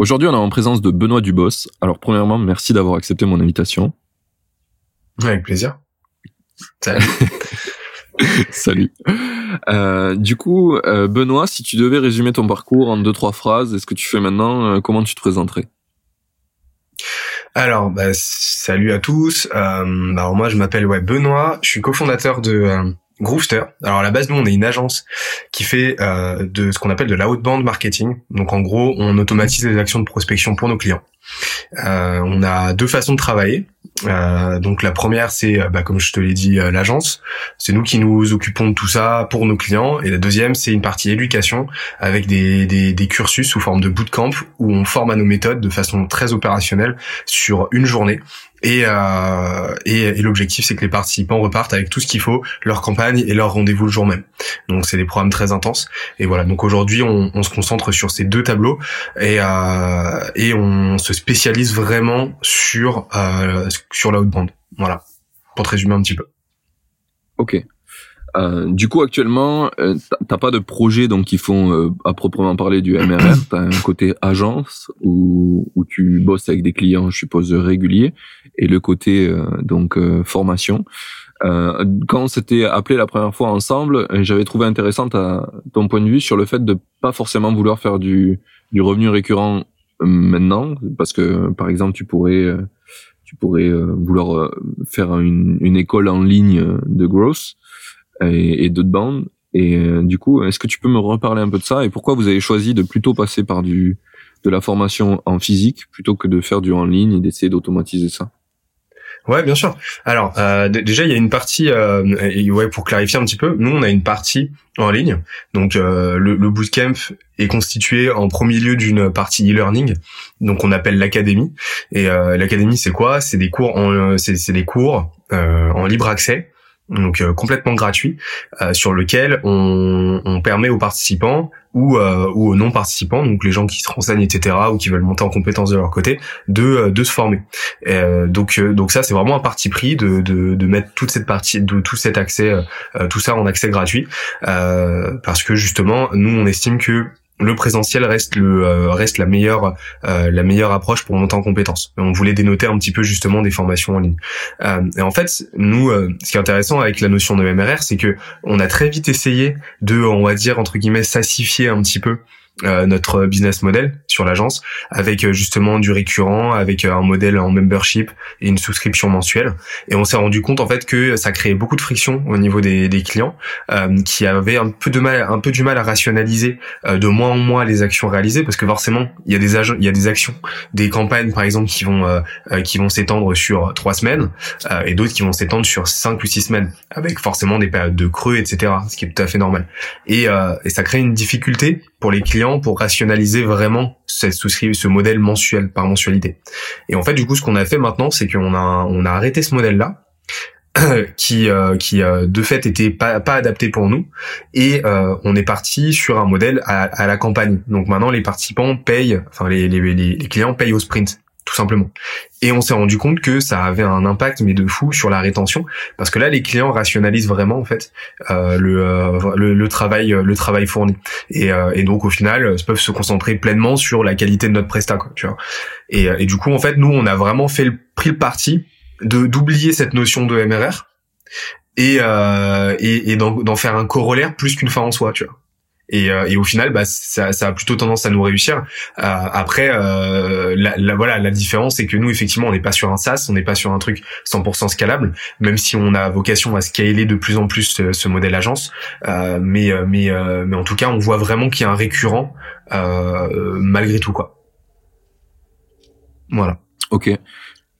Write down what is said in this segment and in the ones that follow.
Aujourd'hui, on est en présence de Benoît Dubos. Alors, premièrement, merci d'avoir accepté mon invitation. Avec plaisir. Salut. Salut. Euh, du coup, euh, Benoît, si tu devais résumer ton parcours en deux trois phrases, est-ce que tu fais maintenant euh, Comment tu te présenterais? Alors, bah, salut à tous. Euh, alors moi, je m'appelle ouais Benoît. Je suis cofondateur de euh, Groovester. Alors à la base, nous, on est une agence qui fait euh, de ce qu'on appelle de l'outbound marketing. Donc en gros, on automatise les actions de prospection pour nos clients. Euh, on a deux façons de travailler. Euh, donc la première, c'est, euh, bah, comme je te l'ai dit, euh, l'agence. C'est nous qui nous occupons de tout ça pour nos clients. Et la deuxième, c'est une partie éducation avec des, des, des, cursus sous forme de bootcamp où on forme à nos méthodes de façon très opérationnelle sur une journée. Et, euh, et, et l'objectif, c'est que les participants repartent avec tout ce qu'il faut, leur campagne et leur rendez-vous le jour même. Donc c'est des programmes très intenses. Et voilà. Donc aujourd'hui, on, on, se concentre sur ces deux tableaux et, euh, et on se spécialise vraiment sur euh, sur l'outbound. Voilà, pour te résumer un petit peu. Ok. Euh, du coup, actuellement, euh, t'as pas de projet donc qui font euh, à proprement parler du MRR. T'as un côté agence où, où tu bosses avec des clients, je suppose réguliers, et le côté euh, donc euh, formation. Euh, quand on s'était appelé la première fois ensemble, j'avais trouvé intéressant ta, ton point de vue sur le fait de pas forcément vouloir faire du, du revenu récurrent maintenant, parce que par exemple, tu pourrais tu pourrais vouloir faire une, une, école en ligne de growth et, et d'outbound. Et du coup, est-ce que tu peux me reparler un peu de ça? Et pourquoi vous avez choisi de plutôt passer par du de la formation en physique plutôt que de faire du en ligne et d'essayer d'automatiser ça? Ouais, bien sûr. Alors euh, déjà, il y a une partie, euh, ouais, pour clarifier un petit peu, nous on a une partie en ligne. Donc euh, le, le, bootcamp est constitué en premier lieu d'une partie e-learning, donc on appelle l'académie. Et euh, l'académie, c'est quoi? C'est des cours, en, c'est des cours euh, en libre accès donc euh, complètement gratuit, euh, sur lequel on, on, permet aux participants ou, euh, ou aux non-participants, donc les gens qui se renseignent, etc., ou qui veulent monter en compétence de leur côté, de, euh, de se former. donc, donc ça, c'est vraiment un parti pris de, de, de, mettre toute cette partie, de tout cet accès, tout ça en accès gratuit, parce que justement, nous, on estime que le présentiel reste le euh, reste la meilleure euh, la meilleure approche pour monter en compétences. On voulait dénoter un petit peu justement des formations en ligne. Euh, et en fait, nous, ce qui est intéressant avec la notion de MRR, c'est que on a très vite essayé de, on va dire entre guillemets, sassifier un petit peu euh, notre business model sur l'agence avec euh, justement du récurrent, avec euh, un modèle en membership et une souscription mensuelle. Et on s'est rendu compte en fait que ça créait beaucoup de friction au niveau des, des clients qui avaient un peu de mal, un peu du mal à rationaliser de mois en mois les actions réalisées parce que forcément il y a des il y a des actions, des campagnes par exemple qui vont qui vont s'étendre sur trois semaines et d'autres qui vont s'étendre sur cinq ou six semaines avec forcément des périodes de creux etc. Ce qui est tout à fait normal. Et, et ça crée une difficulté pour les clients pour rationaliser vraiment cette ce modèle mensuel par mensualité. Et en fait, du coup, ce qu'on a fait maintenant, c'est qu'on a on a arrêté ce modèle-là qui euh, qui euh, de fait était pas pas adapté pour nous et euh, on est parti sur un modèle à, à, la campagne. Donc maintenant les participants payent, enfin les, les, les clients payent au sprint tout simplement. Et on s'est rendu compte que ça avait un impact mais de fou sur la rétention parce que là les clients rationalisent vraiment en fait euh, le, euh, le, le travail euh, le travail fourni et, euh, et donc au final euh, peuvent se concentrer pleinement sur la qualité de notre prestat quoi, tu vois. Et, et du coup en fait nous on a vraiment fait le, pris le parti de d'oublier cette notion de MRR et et, et d'en faire un corollaire plus qu'une fin en soi tu vois. Et, euh, et au final, bah, ça, ça, a plutôt tendance à nous réussir. Euh, après, euh, la, la, voilà, la différence, c'est que nous, effectivement, on n'est pas sur un SaaS, on n'est pas sur un truc 100% scalable, même si on a vocation à scaler de plus en plus ce, ce modèle agence. Mais, mais, mais en tout cas, on voit vraiment qu'il y a un récurrent malgré tout, quoi. Voilà. Ok.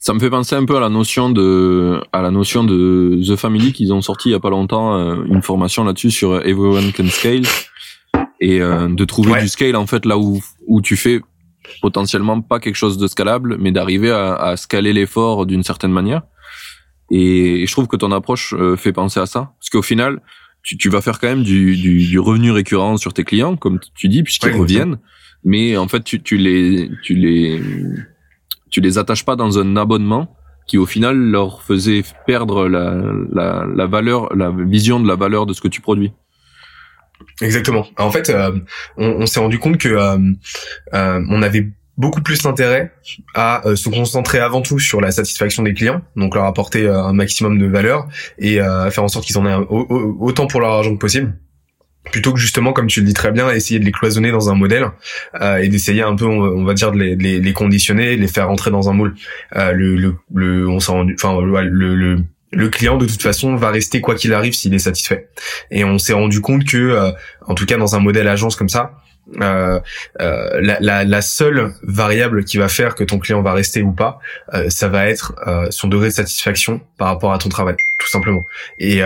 Ça me fait penser un peu à la notion de à la notion de The Family qu'ils ont sorti il y a pas longtemps une formation là-dessus sur Everyone Can Scale et euh, de trouver du scale en fait là où où tu fais potentiellement pas quelque chose de scalable, mais d'arriver à, à scaler l'effort d'une certaine manière. Et je trouve que ton approche euh, fait penser à ça, parce qu'au final, tu, tu, vas faire quand même du, du, du, revenu récurrent sur tes clients, comme tu dis, puisqu'ils reviennent. Mais en fait, tu, tu les, tu les, tu les attaches pas dans un abonnement qui au final leur faisait perdre la, la, la valeur, la vision de la valeur de ce que tu produis. Exactement. En fait, euh, on, on s'est rendu compte que euh, euh, on avait beaucoup plus d'intérêt à se concentrer avant tout sur la satisfaction des clients, donc leur apporter un maximum de valeur et faire en sorte qu'ils en aient autant pour leur argent que possible plutôt que justement, comme tu le dis très bien, essayer de les cloisonner dans un modèle euh, et d'essayer un peu, on, va dire, de les, les, les, conditionner, les faire rentrer dans un moule. Euh, le, le, le, on s'en enfin, le, le, le client de toute façon va rester quoi qu'il arrive s'il est satisfait. Et on s'est rendu compte que, euh, en tout cas dans un modèle agence comme ça, euh, euh, la, la, la, seule variable qui va faire que ton client va rester ou pas, euh, ça va être euh, son degré de satisfaction par rapport à ton travail, tout simplement. Et,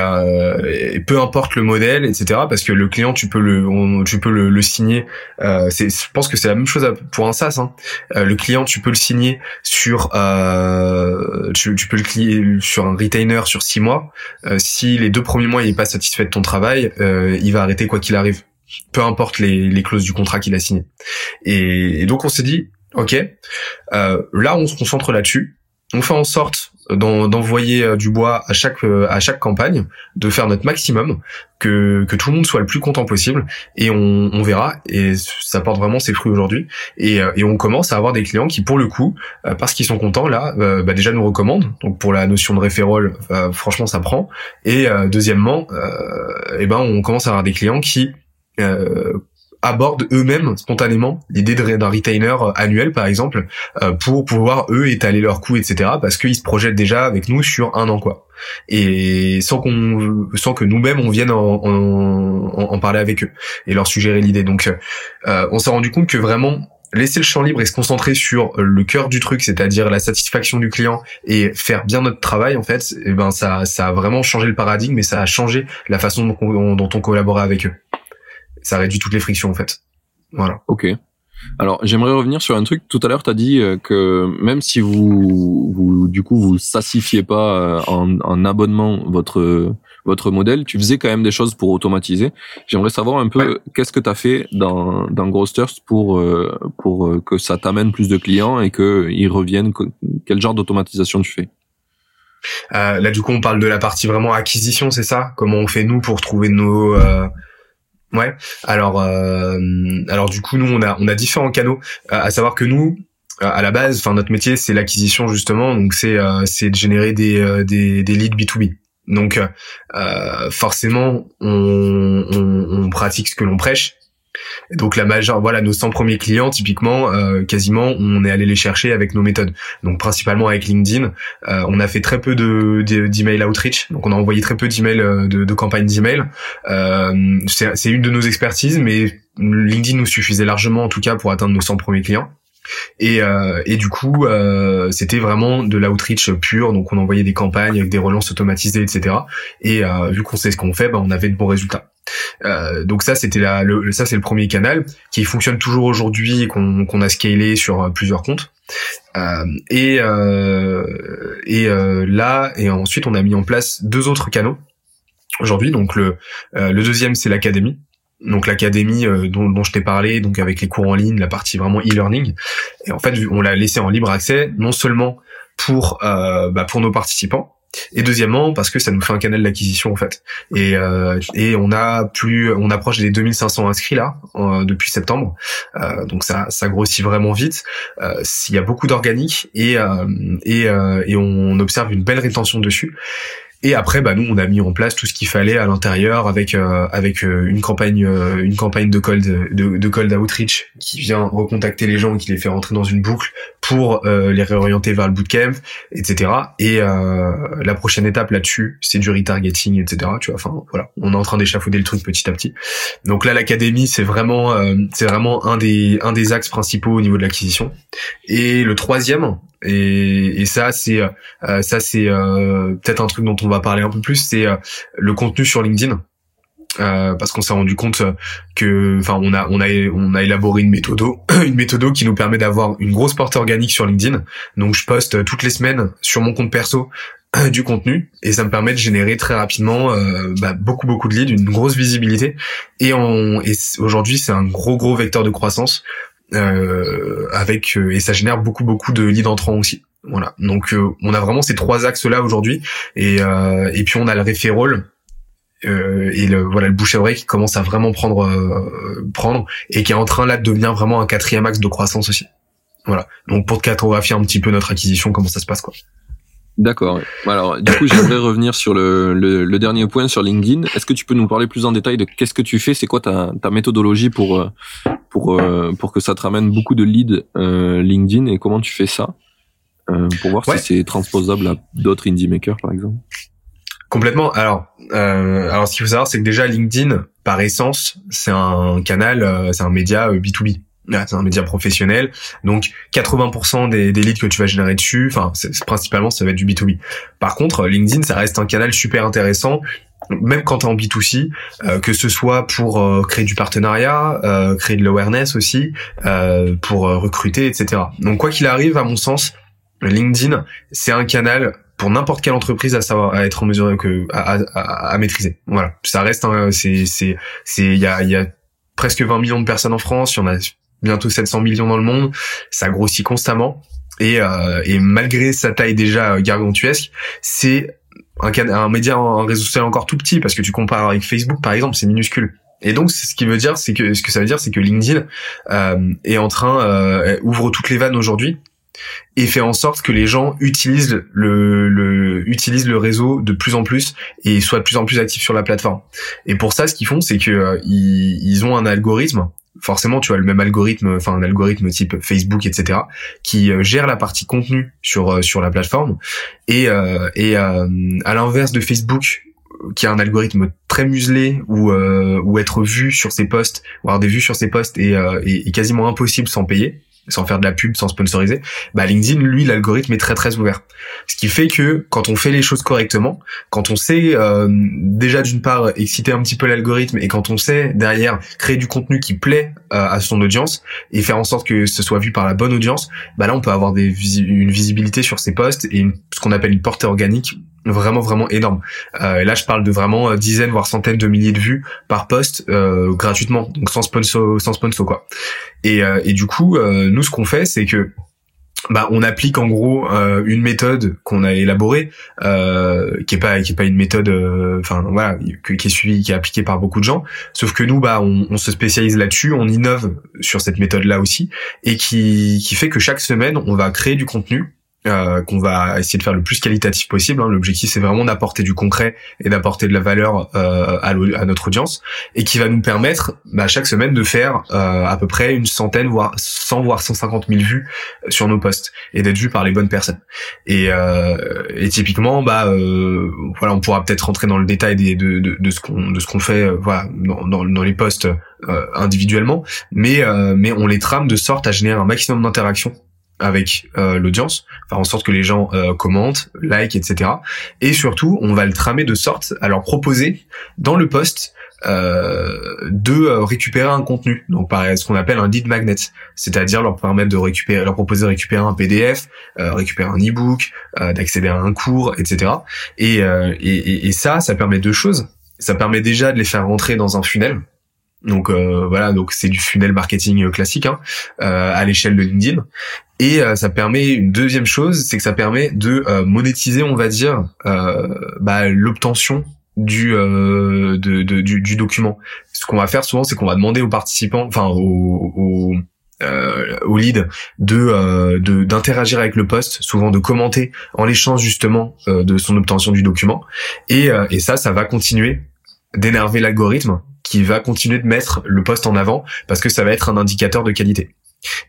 peu importe le modèle, etc. Parce que le client, tu peux le, tu peux le, le signer. je pense que c'est la même chose pour un SaaS. Hein. le client, tu peux le signer sur, tu, tu, peux le clier sur un retainer sur six mois. si les deux premiers mois il est pas satisfait de ton travail, il va arrêter quoi qu'il arrive peu importe les, les clauses du contrat qu'il a signé. Et, donc on s'est dit, ok, euh, là on se concentre là-dessus, on fait en sorte d'envoyer euh, du bois à chaque euh, à chaque campagne, de faire notre maximum, que, que tout le monde soit le plus content possible, et on, on verra. Et ça porte vraiment ses fruits aujourd'hui. Et, et on commence à avoir des clients qui, pour le coup, parce qu'ils sont contents là, bah déjà nous recommandent. Donc pour la notion de référol, franchement ça prend. Et deuxièmement, et eh ben on commence à avoir des clients qui euh, abordent eux-mêmes spontanément l'idée d'un retainer euh, annuel par exemple euh, pour pouvoir eux étaler leurs coûts etc parce qu'ils se projettent déjà avec nous sur un an quoi. Et sans qu'on sans que nous-mêmes on vienne en, en, parler avec eux et leur suggérer l'idée. Donc euh, on s'est rendu compte que vraiment laisser le champ libre et se concentrer sur le cœur du truc, c'est-à-dire la satisfaction du client et faire bien notre travail en fait, et eh ben ça ça a vraiment changé le paradigme et ça a changé la façon dont on, dont on collaborait avec eux ça réduit toutes les frictions en fait. Voilà. Ok. Alors j'aimerais revenir sur un truc. Tout à l'heure, tu as dit euh, que même si vous, vous du coup vous sassifiez pas euh, en, en, abonnement votre votre modèle, tu faisais quand même des choses pour automatiser. J'aimerais savoir un peu qu'est-ce que tu as fait dans dans Grosters pour euh, pour que ça t'amène plus de clients et que ils reviennent. Quel genre d'automatisation tu fais? Euh, Là, du coup, on parle de la partie vraiment acquisition, c'est ça? Comment on fait nous pour trouver nos Ouais. Alors, euh, alors du coup, nous, on a, on a différents canaux. Euh, à savoir que nous, à la base, enfin notre métier, c'est l'acquisition justement. Donc c'est, euh, c'est de générer des, des, leads B2B. Donc forcément, on, on, on pratique ce que l'on prêche donc la majeure, voilà, nos 100 premiers clients, typiquement, euh, quasiment, on est allé les chercher avec nos méthodes. Donc principalement avec LinkedIn, euh, on a fait très peu de d'email outreach, donc on a envoyé très peu d'emails euh, de, de campagnes d'email. Euh, c'est une de nos expertises, mais LinkedIn nous suffisait largement, en tout cas, pour atteindre nos 100 premiers clients. Et, du coup, c'était vraiment de l'outreach pur. Donc, on envoyait des campagnes avec des relances automatisées, etc. Et vu qu'on sait ce qu'on fait, bah, on avait de bons résultats. Euh, donc ça, c'était la, le, ça c'est le premier canal qui fonctionne toujours aujourd'hui et qu'on qu'on a scalé sur euh, plusieurs comptes. Euh, et et là, et ensuite, on a mis en place deux autres canaux aujourd'hui. Donc le le deuxième, c'est l'académie donc l'académie euh, dont, dont, je t'ai parlé, donc avec les cours en ligne, la partie vraiment e-learning. Et en fait, on l'a laissé en libre accès, non seulement pour euh, bah, pour nos participants, et deuxièmement parce que ça nous fait un canal d'acquisition en fait. Et euh, on a plus, on approche des 2500 inscrits là depuis septembre, euh, donc ça ça grossit vraiment vite. Euh, il y a beaucoup d'organique et et on observe une belle rétention dessus. Et après, bah nous, on a mis en place tout ce qu'il fallait à l'intérieur avec euh, avec euh, une campagne euh, une campagne de cold de, de cold outreach qui vient recontacter les gens, qui les fait rentrer dans une boucle pour les réorienter vers le bootcamp, etc. Et la prochaine étape là-dessus, c'est du retargeting, etc. Tu vois, enfin voilà, on est en train d'échafauder le truc petit à petit. Donc là, l'académie, c'est vraiment c'est vraiment un des un des axes principaux au niveau de l'acquisition. Et le troisième, et, et ça, c'est euh, ça c'est euh, peut-être un truc dont on va parler un peu plus, c'est euh, le contenu sur LinkedIn. euh, parce qu'on s'est rendu compte que, enfin, on a, on a, on a élaboré une méthode, une méthode qui nous permet d'avoir une grosse portée organique sur LinkedIn. Donc, je poste toutes les semaines sur mon compte perso du contenu et ça me permet de générer très rapidement euh, bah, beaucoup beaucoup de leads, une grosse visibilité et, et aujourd'hui c'est un gros gros vecteur de croissance avec et ça génère beaucoup beaucoup de leads entrants aussi. Voilà. Donc on a vraiment ces trois axes là aujourd'hui et et puis on a le referral euh, et le voilà le bouche à oreille qui commence à vraiment prendre euh, prendre et qui est en train là de devenir vraiment un quatrième axe de croissance aussi. Voilà. Donc pour te cartographier un petit peu notre acquisition, comment ça se passe quoi. D'accord. Alors, du coup, j'aimerais revenir sur le, le, dernier point sur LinkedIn. Est-ce que tu peux nous parler plus en détail de qu'est-ce que tu fais? C'est quoi ta, ta méthodologie pour euh, pour pour que ça te ramène beaucoup de leads LinkedIn et comment tu fais ça pour voir si c'est transposable à d'autres indie makers, par exemple? Complètement. Alors, euh, alors ce qu'il faut savoir, c'est que déjà LinkedIn, par essence, c'est un canal, euh, c'est un média B2B. Euh, c'est un média professionnel, donc 80% des, des leads que tu vas générer dessus, enfin, principalement, ça va être du B2B. Par contre, LinkedIn, ça reste un canal super intéressant même quand tu es en B2C, euh, que ce soit pour euh, créer du partenariat, euh, créer de l'awareness aussi, pour recruter, etc. Donc quoi qu'il arrive, à mon sens, LinkedIn, c'est un canal pour n'importe quelle entreprise à savoir à être en mesure que à, à, à maîtriser. Voilà, ça reste c'est c'est c'est il y a il y a presque 20 millions de personnes en France, il y en a bientôt 700 millions dans le monde, ça grossit constamment et euh, et malgré sa taille déjà gargantuesque, c'est un, un média un réseau social encore tout petit parce que tu compares avec Facebook par exemple, c'est minuscule. Et donc, ce qui veut dire, c'est que ce que ça veut dire, c'est que LinkedIn euh, est en train euh, ouvre toutes les vannes aujourd'hui et fait en sorte que les gens utilisent le, le utilisent le réseau de plus en plus et soient de plus en plus actifs sur la plateforme. Et pour ça, ce qu'ils font, c'est que euh, ils, ils, ont un algorithme. Forcément, tu as le même algorithme, enfin un algorithme type Facebook, etc., qui euh, gère la partie contenu sur euh, sur la plateforme. Et et à l'inverse de Facebook, qui a un algorithme très muselé ou ou être vu sur ses posts, avoir des vues sur ses posts est, est quasiment impossible sans payer sans faire de la pub, sans sponsoriser, bah LinkedIn, lui, l'algorithme est très très ouvert. Ce qui fait que quand on fait les choses correctement, quand on sait euh, déjà d'une part exciter un petit peu l'algorithme et quand on sait derrière créer du contenu qui plaît euh, à son audience et faire en sorte que ce soit vu par la bonne audience, bah là on peut avoir des une visibilité sur ses posts et ce qu'on appelle une portée organique vraiment vraiment énorme. Euh, là, je parle de vraiment euh, dizaines voire centaines de milliers de vues par post euh, gratuitement, donc sans sponsor, sans sponsor quoi. Et, euh, et du coup, euh, nous ce qu'on fait, c'est que bah, on applique en gros une méthode qu'on a élaborée, qui est pas qui est pas une méthode, enfin voilà, qui est suivie, qui est appliquée par beaucoup de gens. Sauf que nous, bah, on, on se spécialise là-dessus, on innove sur cette méthode-là aussi, et qui qui fait que chaque semaine, on va créer du contenu euh, qu'on va essayer de faire le plus qualitatif possible. Hein. L'objectif, c'est vraiment d'apporter du concret et d'apporter de la valeur euh, à, à, notre audience, et qui va nous permettre bah, chaque semaine de faire euh, à peu près une centaine, voire 100, voire 150 000 vues sur nos posts, et d'être vu par les bonnes personnes. Et, euh, et typiquement, bah euh, voilà, on pourra peut-être rentrer dans le détail de, de, de ce qu'on de ce qu'on fait, voilà, dans, dans, dans les posts individuellement, mais mais on les trame de sorte à générer un maximum d'interactions avec euh, l'audience, faire en sorte que les gens euh, commentent, like, etc. Et surtout, on va le tramer de sorte à leur proposer dans le post euh, de euh, récupérer un contenu, donc par ce qu'on appelle un lead magnet, c'est-à-dire leur permettre de récupérer, leur proposer de récupérer un PDF, récupérer un e-book, d'accéder à un cours, etc. Et, et, et ça, ça permet deux choses. Ça permet déjà de les faire rentrer dans un funnel, donc euh, voilà, donc c'est du funnel marketing classique hein, euh, à l'échelle de LinkedIn. Et euh, ça permet une deuxième chose, c'est que ça permet de monétiser, on va dire, bah, l'obtention du, de, de, du, du document. Ce qu'on va faire souvent, c'est qu'on va demander aux participants, enfin aux, aux euh, au lead de d'interagir avec le poste, souvent de commenter en l'échange justement de son obtention du document. Et, et ça, ça va continuer d'énerver l'algorithme qui va continuer de mettre le poste en avant parce que ça va être un indicateur de qualité.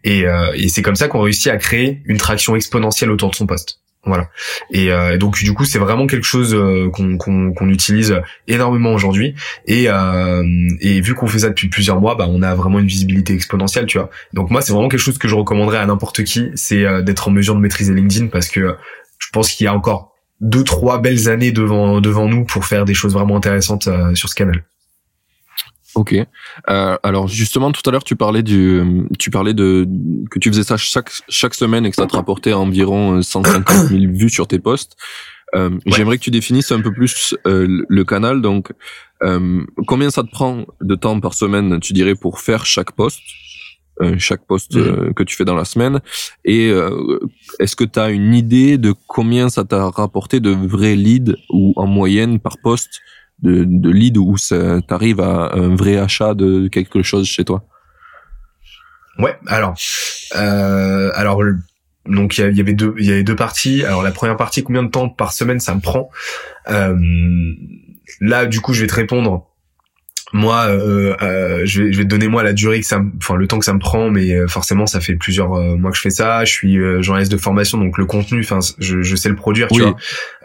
Et, euh, et c'est comme ça qu'on réussit à créer une traction exponentielle autour de son poste. Voilà. Et euh, donc du coup, c'est vraiment quelque chose euh, qu'on utilise énormément aujourd'hui. Et, euh, et vu qu'on fait ça depuis plusieurs mois, bah, on a vraiment une visibilité exponentielle, tu vois. Donc moi, c'est vraiment quelque chose que je recommanderais à n'importe qui, c'est euh, d'être en mesure de maîtriser LinkedIn parce que je pense qu'il y a encore deux trois belles années devant devant nous pour faire des choses vraiment intéressantes sur ce canal. Ok. Euh, alors justement, tout à l'heure, tu parlais du, tu parlais de que tu faisais ça chaque chaque semaine et que ça te rapportait environ 150 000 vues sur tes posts. Euh, J'aimerais que tu définisses un peu plus euh, le canal. Donc, euh, combien ça te prend de temps par semaine, tu dirais, pour faire chaque post, euh, chaque post que tu fais dans la semaine? Et est-ce que tu as une idée de combien ça t'a rapporté de vrais leads ou en moyenne par post de, de lead où tu à un vrai achat de quelque chose chez toi? Ouais, alors, euh, alors donc il y, avait deux, il y avait deux parties. Alors la première partie, combien de temps par semaine ça me prend? Euh, Là, du coup, je vais te répondre moi euh, euh, je, vais, je vais te donner moi la durée que ça enfin le temps que ça me prend mais euh, forcément ça fait plusieurs euh, mois que je fais ça. Je suis euh, journaliste de formation donc le contenu enfin je, je sais le produire tu vois.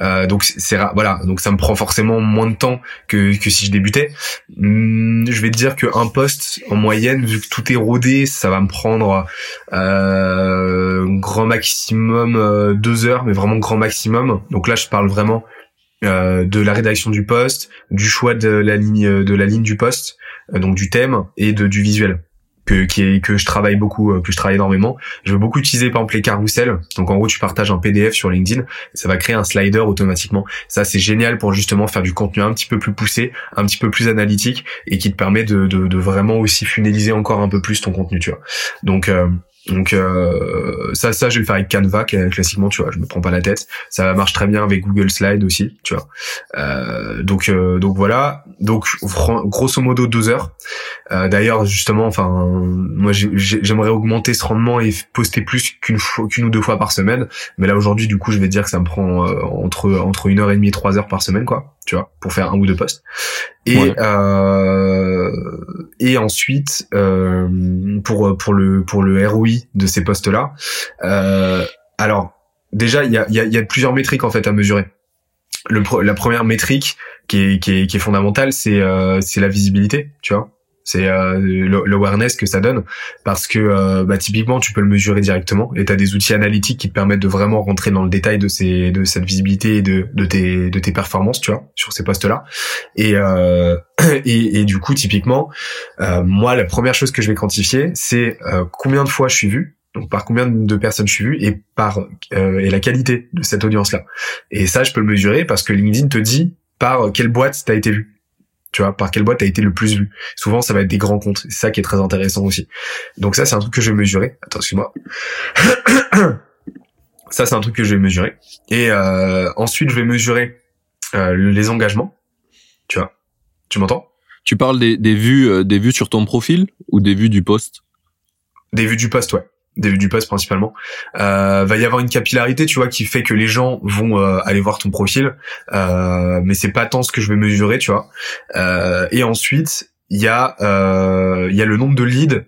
Euh, donc c'est voilà. Donc ça me prend forcément moins de temps que que si je débutais. Hum, je vais te dire que un poste en moyenne vu que tout est rodé ça va me prendre grand maximum deux heures mais vraiment grand maximum. Donc là je parle vraiment euh, de la rédaction du poste, du choix de la ligne de la ligne du poste, euh, donc du thème et de du visuel que qui est, que je travaille beaucoup, euh, que je travaille énormément. Je veux beaucoup utiliser par exemple les carousels. Donc en gros, tu partages un PDF sur LinkedIn, ça va créer un slider automatiquement. Ça c'est génial pour justement faire du contenu un petit peu plus poussé, un petit peu plus analytique et qui te permet de, de, de vraiment aussi funneliser encore un peu plus ton contenu, tu vois. Donc donc euh, ça, ça, je vais le faire avec Canva classiquement, tu vois. Je me prends pas la tête. Ça marche très bien avec Google Slide aussi, tu vois. Euh, donc euh, donc voilà. Donc grosso modo deux heures. Euh, d'ailleurs justement, enfin moi j'aimerais augmenter ce rendement et poster plus qu'une qu'une ou deux fois par semaine. Mais là aujourd'hui, du coup, je vais dire que ça me prend euh, entre entre une heure et demie trois heures par semaine, quoi tu vois, pour faire un ou deux postes. Et euh, et ensuite euh, pour pour le pour le ROI de ces postes là. Euh, alors déjà il y a il y a, plusieurs métriques en fait à mesurer. Le, la première métrique qui est, qui est, qui est fondamentale, c'est euh, c'est la visibilité, tu vois c'est euh, l'awareness que ça donne parce que euh, bah, typiquement tu peux le mesurer directement et tu as des outils analytiques qui te permettent de vraiment rentrer dans le détail de ces de cette visibilité et de, de tes de tes performances tu vois sur ces postes là et euh, et, et, du coup typiquement euh, moi la première chose que je vais quantifier c'est euh, combien de fois je suis vu donc par combien de personnes je suis vu et par et la qualité de cette audience là et ça je peux le mesurer parce que LinkedIn te dit par quelle boîte tu as été vu tu vois, par quelle boîte a été le plus vu. Souvent, ça va être des grands comptes. C'est ça qui est très intéressant aussi. Donc ça, c'est un truc que je vais mesurer. Attends, excuse-moi. ça, c'est un truc que je vais mesurer. Et euh, ensuite, je vais mesurer euh, les engagements. Tu vois, tu m'entends? Tu parles des, des vues, euh, des vues sur ton profil ou des vues du poste? Des vues du poste, ouais des du poste principalement, euh, va y avoir une capillarité, tu vois, qui fait que les gens vont euh, aller voir ton profil, euh, mais c'est pas tant ce que je vais mesurer, tu vois. Euh, et ensuite, il y a euh, il y a le nombre de leads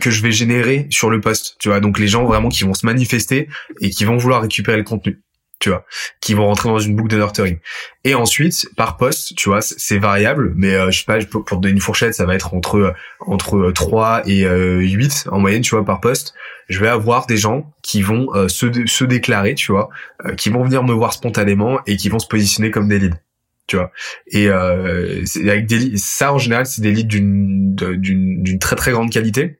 que je vais générer sur le poste, tu vois. Donc les gens vraiment qui vont se manifester et qui vont vouloir récupérer le contenu tu vois, qui vont rentrer dans une boucle de nurturing. Et ensuite, par poste, tu vois, c'est variable, mais euh, je sais pas, pour, te donner une fourchette, ça va être entre euh, entre 3 euh, et 8 en moyenne, tu vois, par poste. Je vais avoir des gens qui vont se, se déclarer, tu vois, qui vont venir me voir spontanément et qui vont se positionner comme des leads tu vois et avec des ça en général c'est des leads d'une d'une d'une très très grande qualité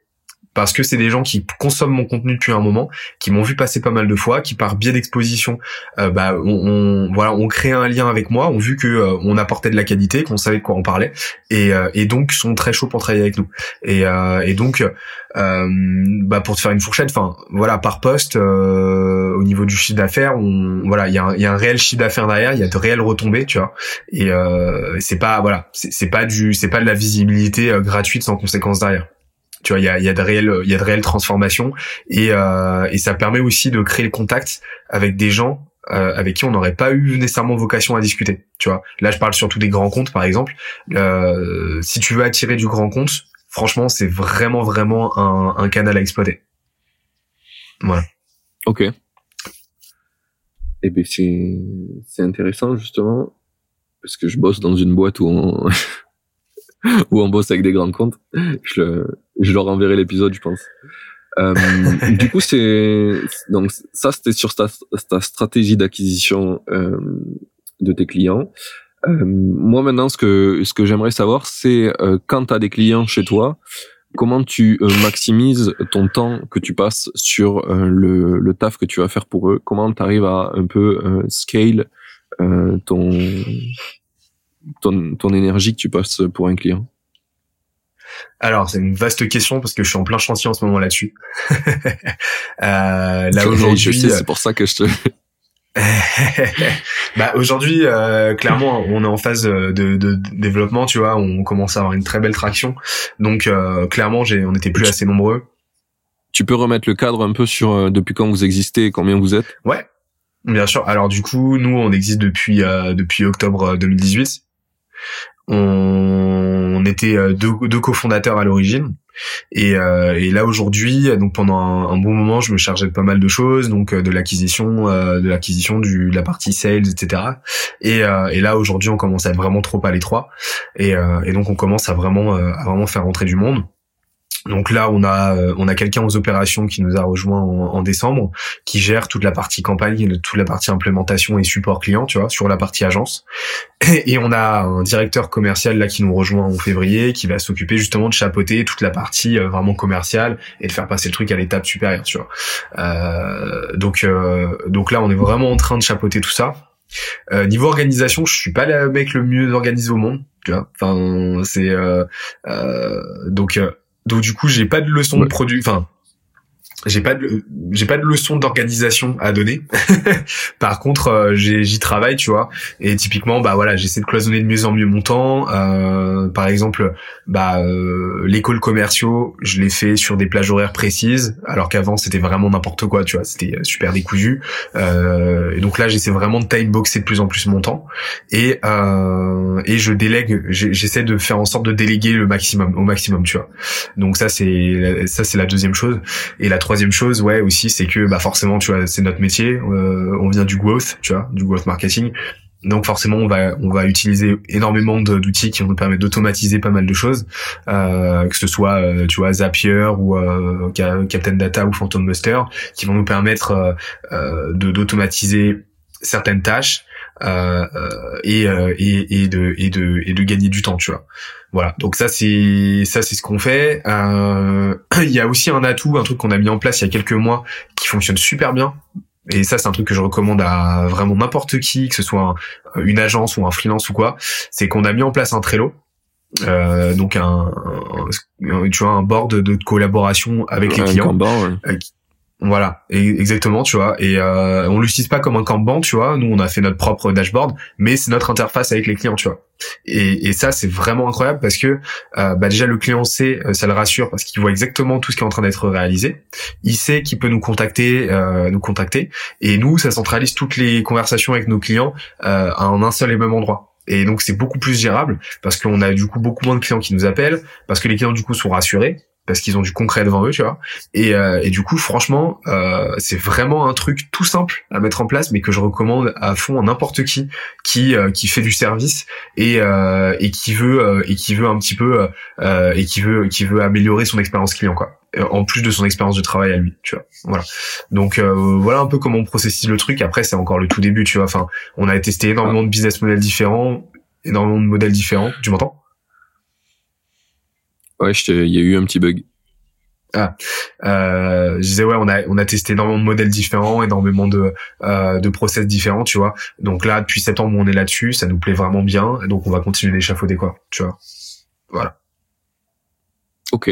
parce que c'est des gens qui consomment mon contenu depuis un moment, qui m'ont vu passer pas mal de fois, qui par biais d'exposition, euh, bah, on, voilà, on crée un lien avec moi, ont vu que euh, on apportait de la qualité, qu'on savait de quoi on parlait, et, euh, et donc sont très chauds pour travailler avec nous. Et, et donc, bah, pour te faire une fourchette, enfin, voilà, par poste, au niveau du chiffre d'affaires, on, voilà, il y a, un, y a un réel chiffre d'affaires derrière, il y a de réelles retombées, tu vois, et c'est pas, voilà, c'est pas du, c'est pas de la visibilité gratuite sans conséquence derrière tu vois il y a, y a de réelles il y a de réelles transformations. Et euh, et ça permet aussi de créer le contact avec des gens euh, avec qui on n'aurait pas eu nécessairement vocation à discuter tu vois. Là je parle surtout des grands comptes par exemple. Euh, si tu veux attirer du grand compte franchement c'est vraiment vraiment un, un canal à exploiter. Voilà. Ok. Et eh ben c'est c'est intéressant justement parce que je bosse dans une boîte où on où on bosse avec des grands comptes. Je, je leur enverrai l'épisode, je pense. Euh, du coup, c'est donc ça, c'était sur ta, ta stratégie d'acquisition euh, de tes clients. Euh, moi maintenant, ce que ce que j'aimerais savoir, c'est euh, quand tu as des clients chez toi, comment tu euh, maximises ton temps que tu passes sur le, le taf que tu vas faire pour eux? Comment tu arrives à un peu scale ton, ton ton énergie que tu passes pour un client? Alors, c'est une vaste question parce que je suis en plein chantier en ce moment là-dessus. euh, là aujourd'hui, c'est pour ça que je te bah aujourd'hui, euh, clairement, on est en phase de, de, développement, tu vois. On commence à avoir une très belle traction. Donc euh, clairement, j'ai, on était plus assez nombreux. Tu peux remettre le cadre un peu sur euh, depuis quand vous existez et combien vous êtes? Ouais, bien sûr. Alors du coup, nous, on existe depuis depuis octobre 2018. On, était deux, deux cofondateurs à l'origine. Et, euh, là aujourd'hui, donc pendant un, bon moment, je me chargeais de pas mal de choses, donc euh, de l'acquisition, euh, de l'acquisition de la partie sales, etc. Et, et là aujourd'hui, on commence à être vraiment trop à l'étroit, et, et donc on commence à vraiment à vraiment faire rentrer du monde. Donc là, on a euh, on a quelqu'un aux opérations qui nous a rejoint en, décembre, qui gère toute la partie campagne, toute la partie implémentation et support client, tu vois, sur la partie agence. Et, on a un directeur commercial là qui nous rejoint en février, qui va s'occuper justement de chapeauter toute la partie euh, vraiment commerciale et de faire passer le truc à l'étape supérieure, tu vois. Euh, donc euh, donc là, on est vraiment en train de chapeauter tout ça. Euh, niveau organisation, je suis pas le mec le mieux organisé au monde, tu vois. Enfin, c'est donc donc du coup, j'ai pas de leçon de produit. Enfin, j'ai pas de j'ai pas de leçon d'organisation à donner. Par contre, euh, j'y travaille, tu vois. Et typiquement, bah voilà, j'essaie de cloisonner de mieux en mieux mon temps. Euh, par exemple, bah euh, l'école commerciaux, je l'ai fait sur des plages horaires précises, alors qu'avant c'était vraiment n'importe quoi, tu vois. C'était super décousu. Euh, et donc là, j'essaie vraiment de time boxer de plus en plus mon temps. Et euh, et je délègue, j'essaie de faire en sorte de déléguer le maximum au maximum, tu vois. Donc ça c'est ça c'est la deuxième chose. Et la troisième chose, ouais, aussi, c'est que bah forcément, tu vois, c'est notre métier. Euh, on vient du growth, tu vois, du growth marketing. Donc forcément, on va on va utiliser énormément d'outils qui vont nous permettre d'automatiser pas mal de choses, euh, que ce soit euh, tu vois Zapier ou Captain Data ou Phantom Buster, qui vont nous permettre d'automatiser certaines tâches euh, et, et, et de et de et de gagner du temps, tu vois. Voilà, donc ça c'est ça c'est ce qu'on fait. Euh, il y a aussi un atout, un truc qu'on a mis en place il y a quelques mois qui fonctionne super bien. Et ça c'est un truc que je recommande à vraiment n'importe qui, que ce soit une agence ou un freelance ou quoi. C'est qu'on a mis en place un Trello. Euh, donc un, tu vois un board de, collaboration avec les clients euh, voilà, exactement, tu vois. Et euh, on l'utilise pas comme un Kanban, tu vois. Nous, on a fait notre propre dashboard, mais c'est notre interface avec les clients, tu vois. Et, et ça, c'est vraiment incroyable parce que euh, bah déjà le client sait, euh, ça le rassure parce qu'il voit exactement tout ce qui est en train d'être réalisé. Il sait qu'il peut nous contacter, euh, nous contacter. Et nous, ça centralise toutes les conversations avec nos clients euh, en un seul et même endroit. Et donc c'est beaucoup plus gérable parce qu'on a du coup beaucoup moins de clients qui nous appellent, parce que les clients du coup sont rassurés parce qu'ils ont du concret devant eux, tu vois. Et, euh, et du coup, franchement, euh, c'est vraiment un truc tout simple à mettre en place, mais que je recommande à fond à n'importe qui qui euh, qui fait du service et euh, et qui veut euh, et qui veut un petit peu euh, et qui veut qui veut améliorer son expérience client, quoi. En plus de son expérience de travail à lui, tu vois. Voilà. Donc voilà un peu comment on processise le truc. Après, c'est encore le tout début, tu vois. Enfin, on a testé énormément de business models différents, énormément de modèles différents. Tu m'entends? Ouais, il y a eu un petit bug. Ah, euh, je disais ouais, on a on a testé énormément de modèles différents, énormément de euh, de process différents, tu vois. Donc là, depuis septembre, on est là-dessus, ça nous plaît vraiment bien, donc on va continuer d'échafauder quoi, tu vois. Voilà. Ok.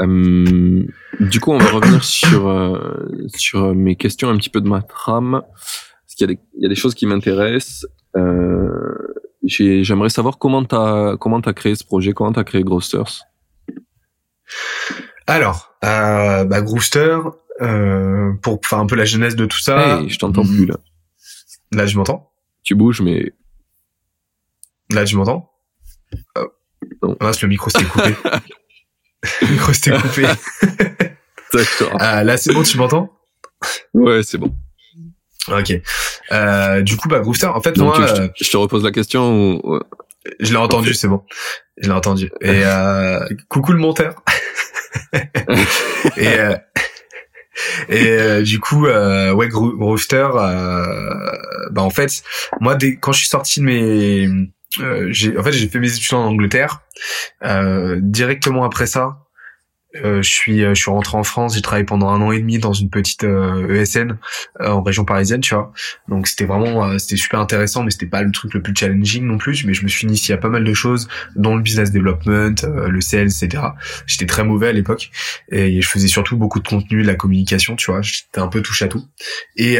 Euh, du coup, on va revenir sur euh, sur mes questions un petit peu de ma trame, parce qu'il y a des il y a des choses qui m'intéressent. Euh, j'aimerais savoir comment t'as comment t'as créé ce projet, comment t'as créé Grosters. Alors, euh, bah Grooster, euh, pour faire un peu la genèse de tout ça. je t'entends plus là. Là, je m'entends? Tu bouges, mais là, tu m'entends? Oh. Non. Ah, le micro s'est coupé. le micro s'est coupé. D'accord. Ah, là, c'est bon, tu m'entends? Ouais, c'est bon. Ok. Euh, du coup, bah, Grooster, en fait, moi, je, te, repose la question. Je l'ai entendu, c'est bon. Je l'ai entendu. Et euh, coucou le monteur. et, euh, et du coup, ouais, Grooster, bah en fait, moi, dès, quand je suis sorti de mes j'ai en fait j'ai fait mes études en Angleterre directement après ça euh, je suis euh, je suis rentré en France, j'ai travaillé pendant un an et demi dans une petite ESN euh, e en région parisienne, tu vois. Donc c'était vraiment c'était super intéressant, mais c'était pas le truc le plus challenging non plus. Mais je me suis initié à pas mal de choses, dont le business development, le sales, etc. J'étais très mauvais à l'époque et je faisais surtout beaucoup de contenu, de la communication, tu vois. J'étais un peu touche à tout. Et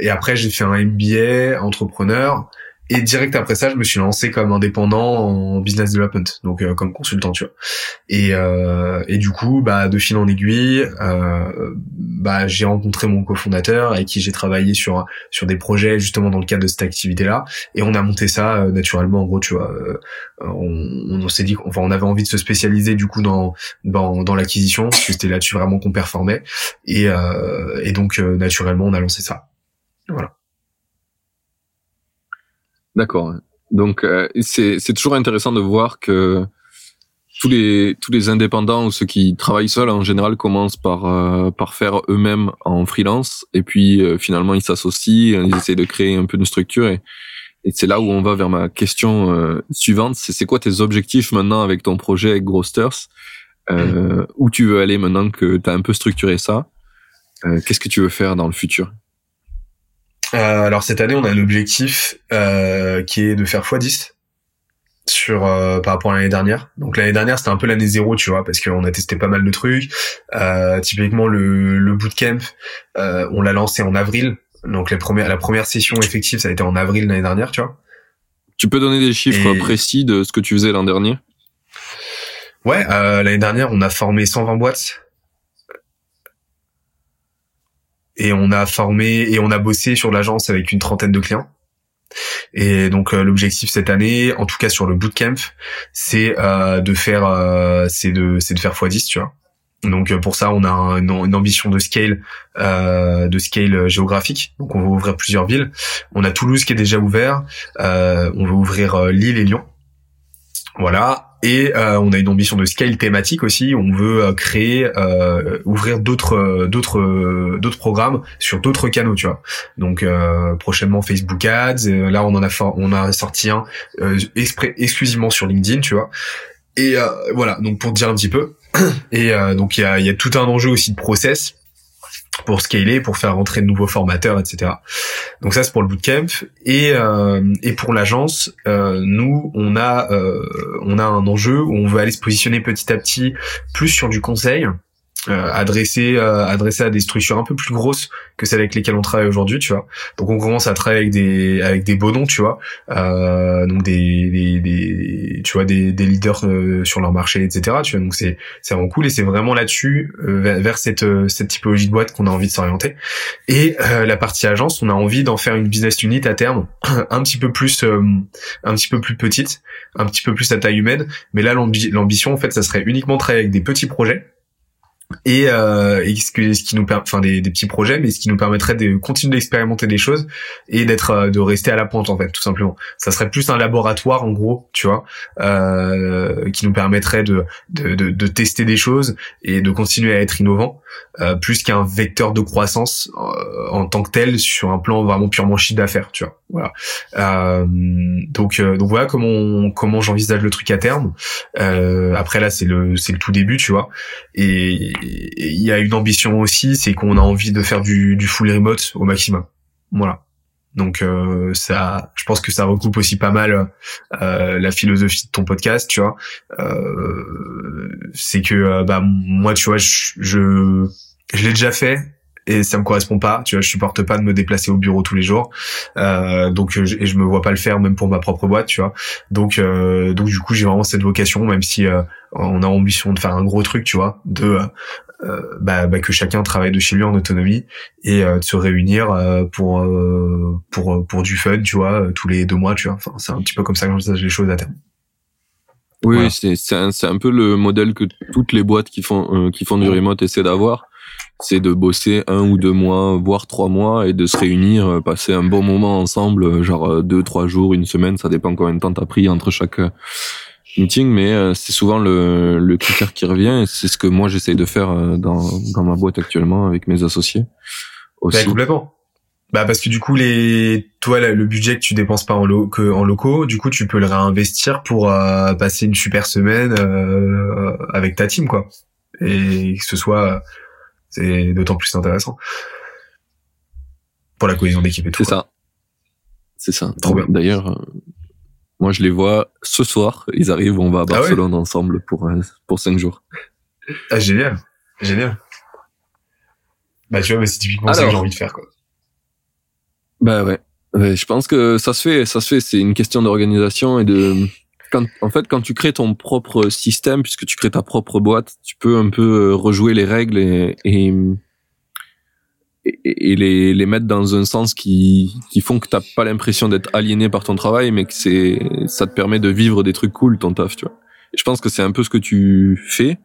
et après j'ai fait un MBA entrepreneur et direct après ça, je me suis lancé comme indépendant en business development, donc euh, comme consultant, tu vois. Et, euh, et du coup, bah, de fil en aiguille, euh, bah, j'ai rencontré mon cofondateur avec qui j'ai travaillé sur sur des projets justement dans le cadre de cette activité-là, et on a monté ça euh, naturellement. En gros, tu vois, euh, on, on s'est dit, enfin, on avait envie de se spécialiser du coup dans dans, l'acquisition, parce que c'était là-dessus vraiment qu'on performait, et et donc naturellement, on a lancé ça. Voilà. D'accord. Donc euh, c'est c'est toujours intéressant de voir que tous les tous les indépendants ou ceux qui travaillent seuls en général commencent par euh, par faire eux-mêmes en freelance et puis euh, finalement ils s'associent, ils essaient de créer un peu une structure et et c'est là où on va vers ma question suivante, c'est c'est quoi tes objectifs maintenant avec ton projet avec Grosters? Euh, Où tu veux aller maintenant que tu as un peu structuré ça? Qu'est-ce que tu veux faire dans le futur? Euh, alors cette année, on a un objectif euh, qui est de faire x10 sur euh, par rapport à l'année dernière. Donc l'année dernière, c'était un peu l'année zéro, tu vois, parce qu'on a testé pas mal de trucs. typiquement le, le bootcamp, on l'a lancé en avril. Donc les premières, la première session effective, ça a été en avril l'année dernière, tu vois. Tu peux donner des chiffres précis de ce que tu faisais l'an dernier? Ouais, l'année dernière, on a formé 120 boîtes et on a formé et on a bossé sur l'agence avec une trentaine de clients. Et donc euh, l'objectif cette année, en tout cas sur le bootcamp, c'est euh, de faire euh, c'est de c'est de faire x10, tu vois. Donc pour ça, on a une, ambition de scale de scale géographique. Donc on va ouvrir plusieurs villes. On a Toulouse qui est déjà ouvert. on va ouvrir Lille et Lyon. Voilà. Et euh, on a une ambition de scale thématique aussi. On veut euh, créer, euh, ouvrir d'autres, d'autres, d'autres programmes sur d'autres canaux, tu vois. Donc prochainement Facebook Ads. là, on en a, on a sorti un exclusivement sur LinkedIn, tu vois. Et voilà. Donc pour te dire un petit peu. Et donc il y a, y a tout un enjeu aussi de process pour scaler, pour faire rentrer de nouveaux formateurs, etc. Donc ça c'est pour le bootcamp et euh, et pour l'agence, euh, nous on a euh, on a un enjeu où on veut aller se positionner petit à petit plus sur du conseil euh, adressé euh, adressé à des structures un peu plus grosses que celles avec lesquelles on travaille aujourd'hui tu vois. Donc on commence à travailler avec des avec des beaux noms tu vois. Euh, donc des, des, des, tu vois des, des leaders euh, sur leur marché etc tu vois. Donc c'est c'est vraiment cool et c'est vraiment là-dessus vers, vers, cette cette typologie de boîte qu'on a envie de s'orienter. Et la partie agence on a envie d'en faire une business unit à terme un petit peu plus un petit peu plus petite un petit peu plus à taille humaine. Mais là l'ambition en fait ça serait uniquement travailler avec des petits projets et, euh, et ce, que, ce qui nous permet enfin des, des, petits projets mais ce qui nous permettrait de continuer d'expérimenter des choses et d'être euh, de rester à la pointe en fait tout simplement. Ça serait plus un laboratoire en gros tu vois euh, qui nous permettrait de, de, de, de, tester des choses et de continuer à être innovant euh, plus qu'un vecteur de croissance euh, en tant que tel sur un plan vraiment purement chiffre d'affaires tu vois voilà. Euh, donc donc voilà comment comment j'envisage le truc à terme. Après là c'est le c'est le tout début tu vois. Et il y a une ambition aussi, c'est qu'on a envie de faire du, du full remote au maximum. Voilà. Donc euh, ça, je pense que ça recoupe aussi pas mal euh, la philosophie de ton podcast, tu vois. Euh, c'est que euh, bah moi, tu vois, je je, je l'ai déjà fait et ça me correspond pas. Tu vois, je supporte pas de me déplacer au bureau tous les jours. Euh, donc je, et je me vois pas le faire même pour ma propre boîte, tu vois. Donc euh, donc du coup j'ai vraiment cette vocation, même si euh, on a ambition de faire un gros truc, tu vois, de euh, bah, bah, que chacun travaille de chez lui en autonomie et de se réunir pour pour pour du fun, tu vois, tous les deux mois, tu vois. Enfin c'est un petit peu comme ça que j'envisage les choses à terme. Oui, c'est c'est un, un, peu le modèle que toutes les boîtes qui font qui font du remote essaient d'avoir c'est de bosser un ou deux mois, voire trois mois, et de se réunir, euh, passer un bon moment ensemble, euh, genre euh, deux, trois jours, une semaine, ça dépend combien de temps t'as pris entre chaque meeting, mais c'est souvent le, le critère qui revient. Et c'est ce que moi j'essaye de faire dans, dans ma boîte actuellement avec mes associés. Aussi. Bah, complètement. Bah parce que du coup les toi le budget que tu dépenses pas en, lo... que en locaux, du coup tu peux le réinvestir pour euh, passer une super semaine euh, avec ta team quoi. Et que ce soit c'est d'autant plus intéressant pour la cohésion d'équipe et tout. C'est ça. C'est ça. D'ailleurs euh, moi je les vois ce soir, ils arrivent, on va à ah Barcelone ensemble pour pour cinq jours. Ah génial. Génial. Bah tu vois mais c'est typiquement ça que j'ai envie de faire quoi. Bah ouais. Je pense que ça se fait, ça se fait. C'est une question d'organisation et de. En fait, quand tu crées ton propre système, puisque tu crées ta propre boîte, tu peux un peu euh, rejouer les règles et, les, mettre dans un sens qui, font que t'as pas l'impression d'être aliéné par ton travail, mais que ça te permet de vivre des trucs cool, ton taf, tu vois. Je pense que c'est un peu ce que tu fais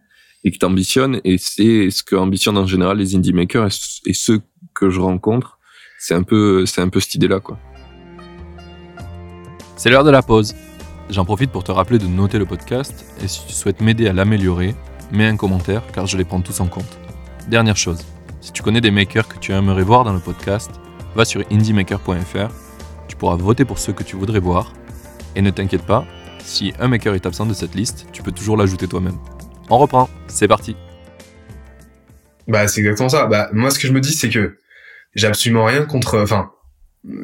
et que t'ambitionnes, et c'est ce que ambitionnent en général les indie makers et, et ceux que je rencontre c'est un peu, c'est un peu cette idée-là, quoi. C'est l'heure de la pause. J'en profite pour te rappeler de noter le podcast et si tu souhaites m'aider à l'améliorer, mets un commentaire car je les prends tous en compte. Dernière chose, si tu connais des makers que tu aimerais voir dans le podcast, va sur indiemaker.fr, tu pourras voter pour ceux que tu voudrais voir et ne t'inquiète pas, si un maker est absent de cette liste, tu peux toujours l'ajouter toi-même. On reprend, c'est parti. Bah c'est exactement ça. Bah moi ce que je me dis c'est que j'ai absolument rien contre.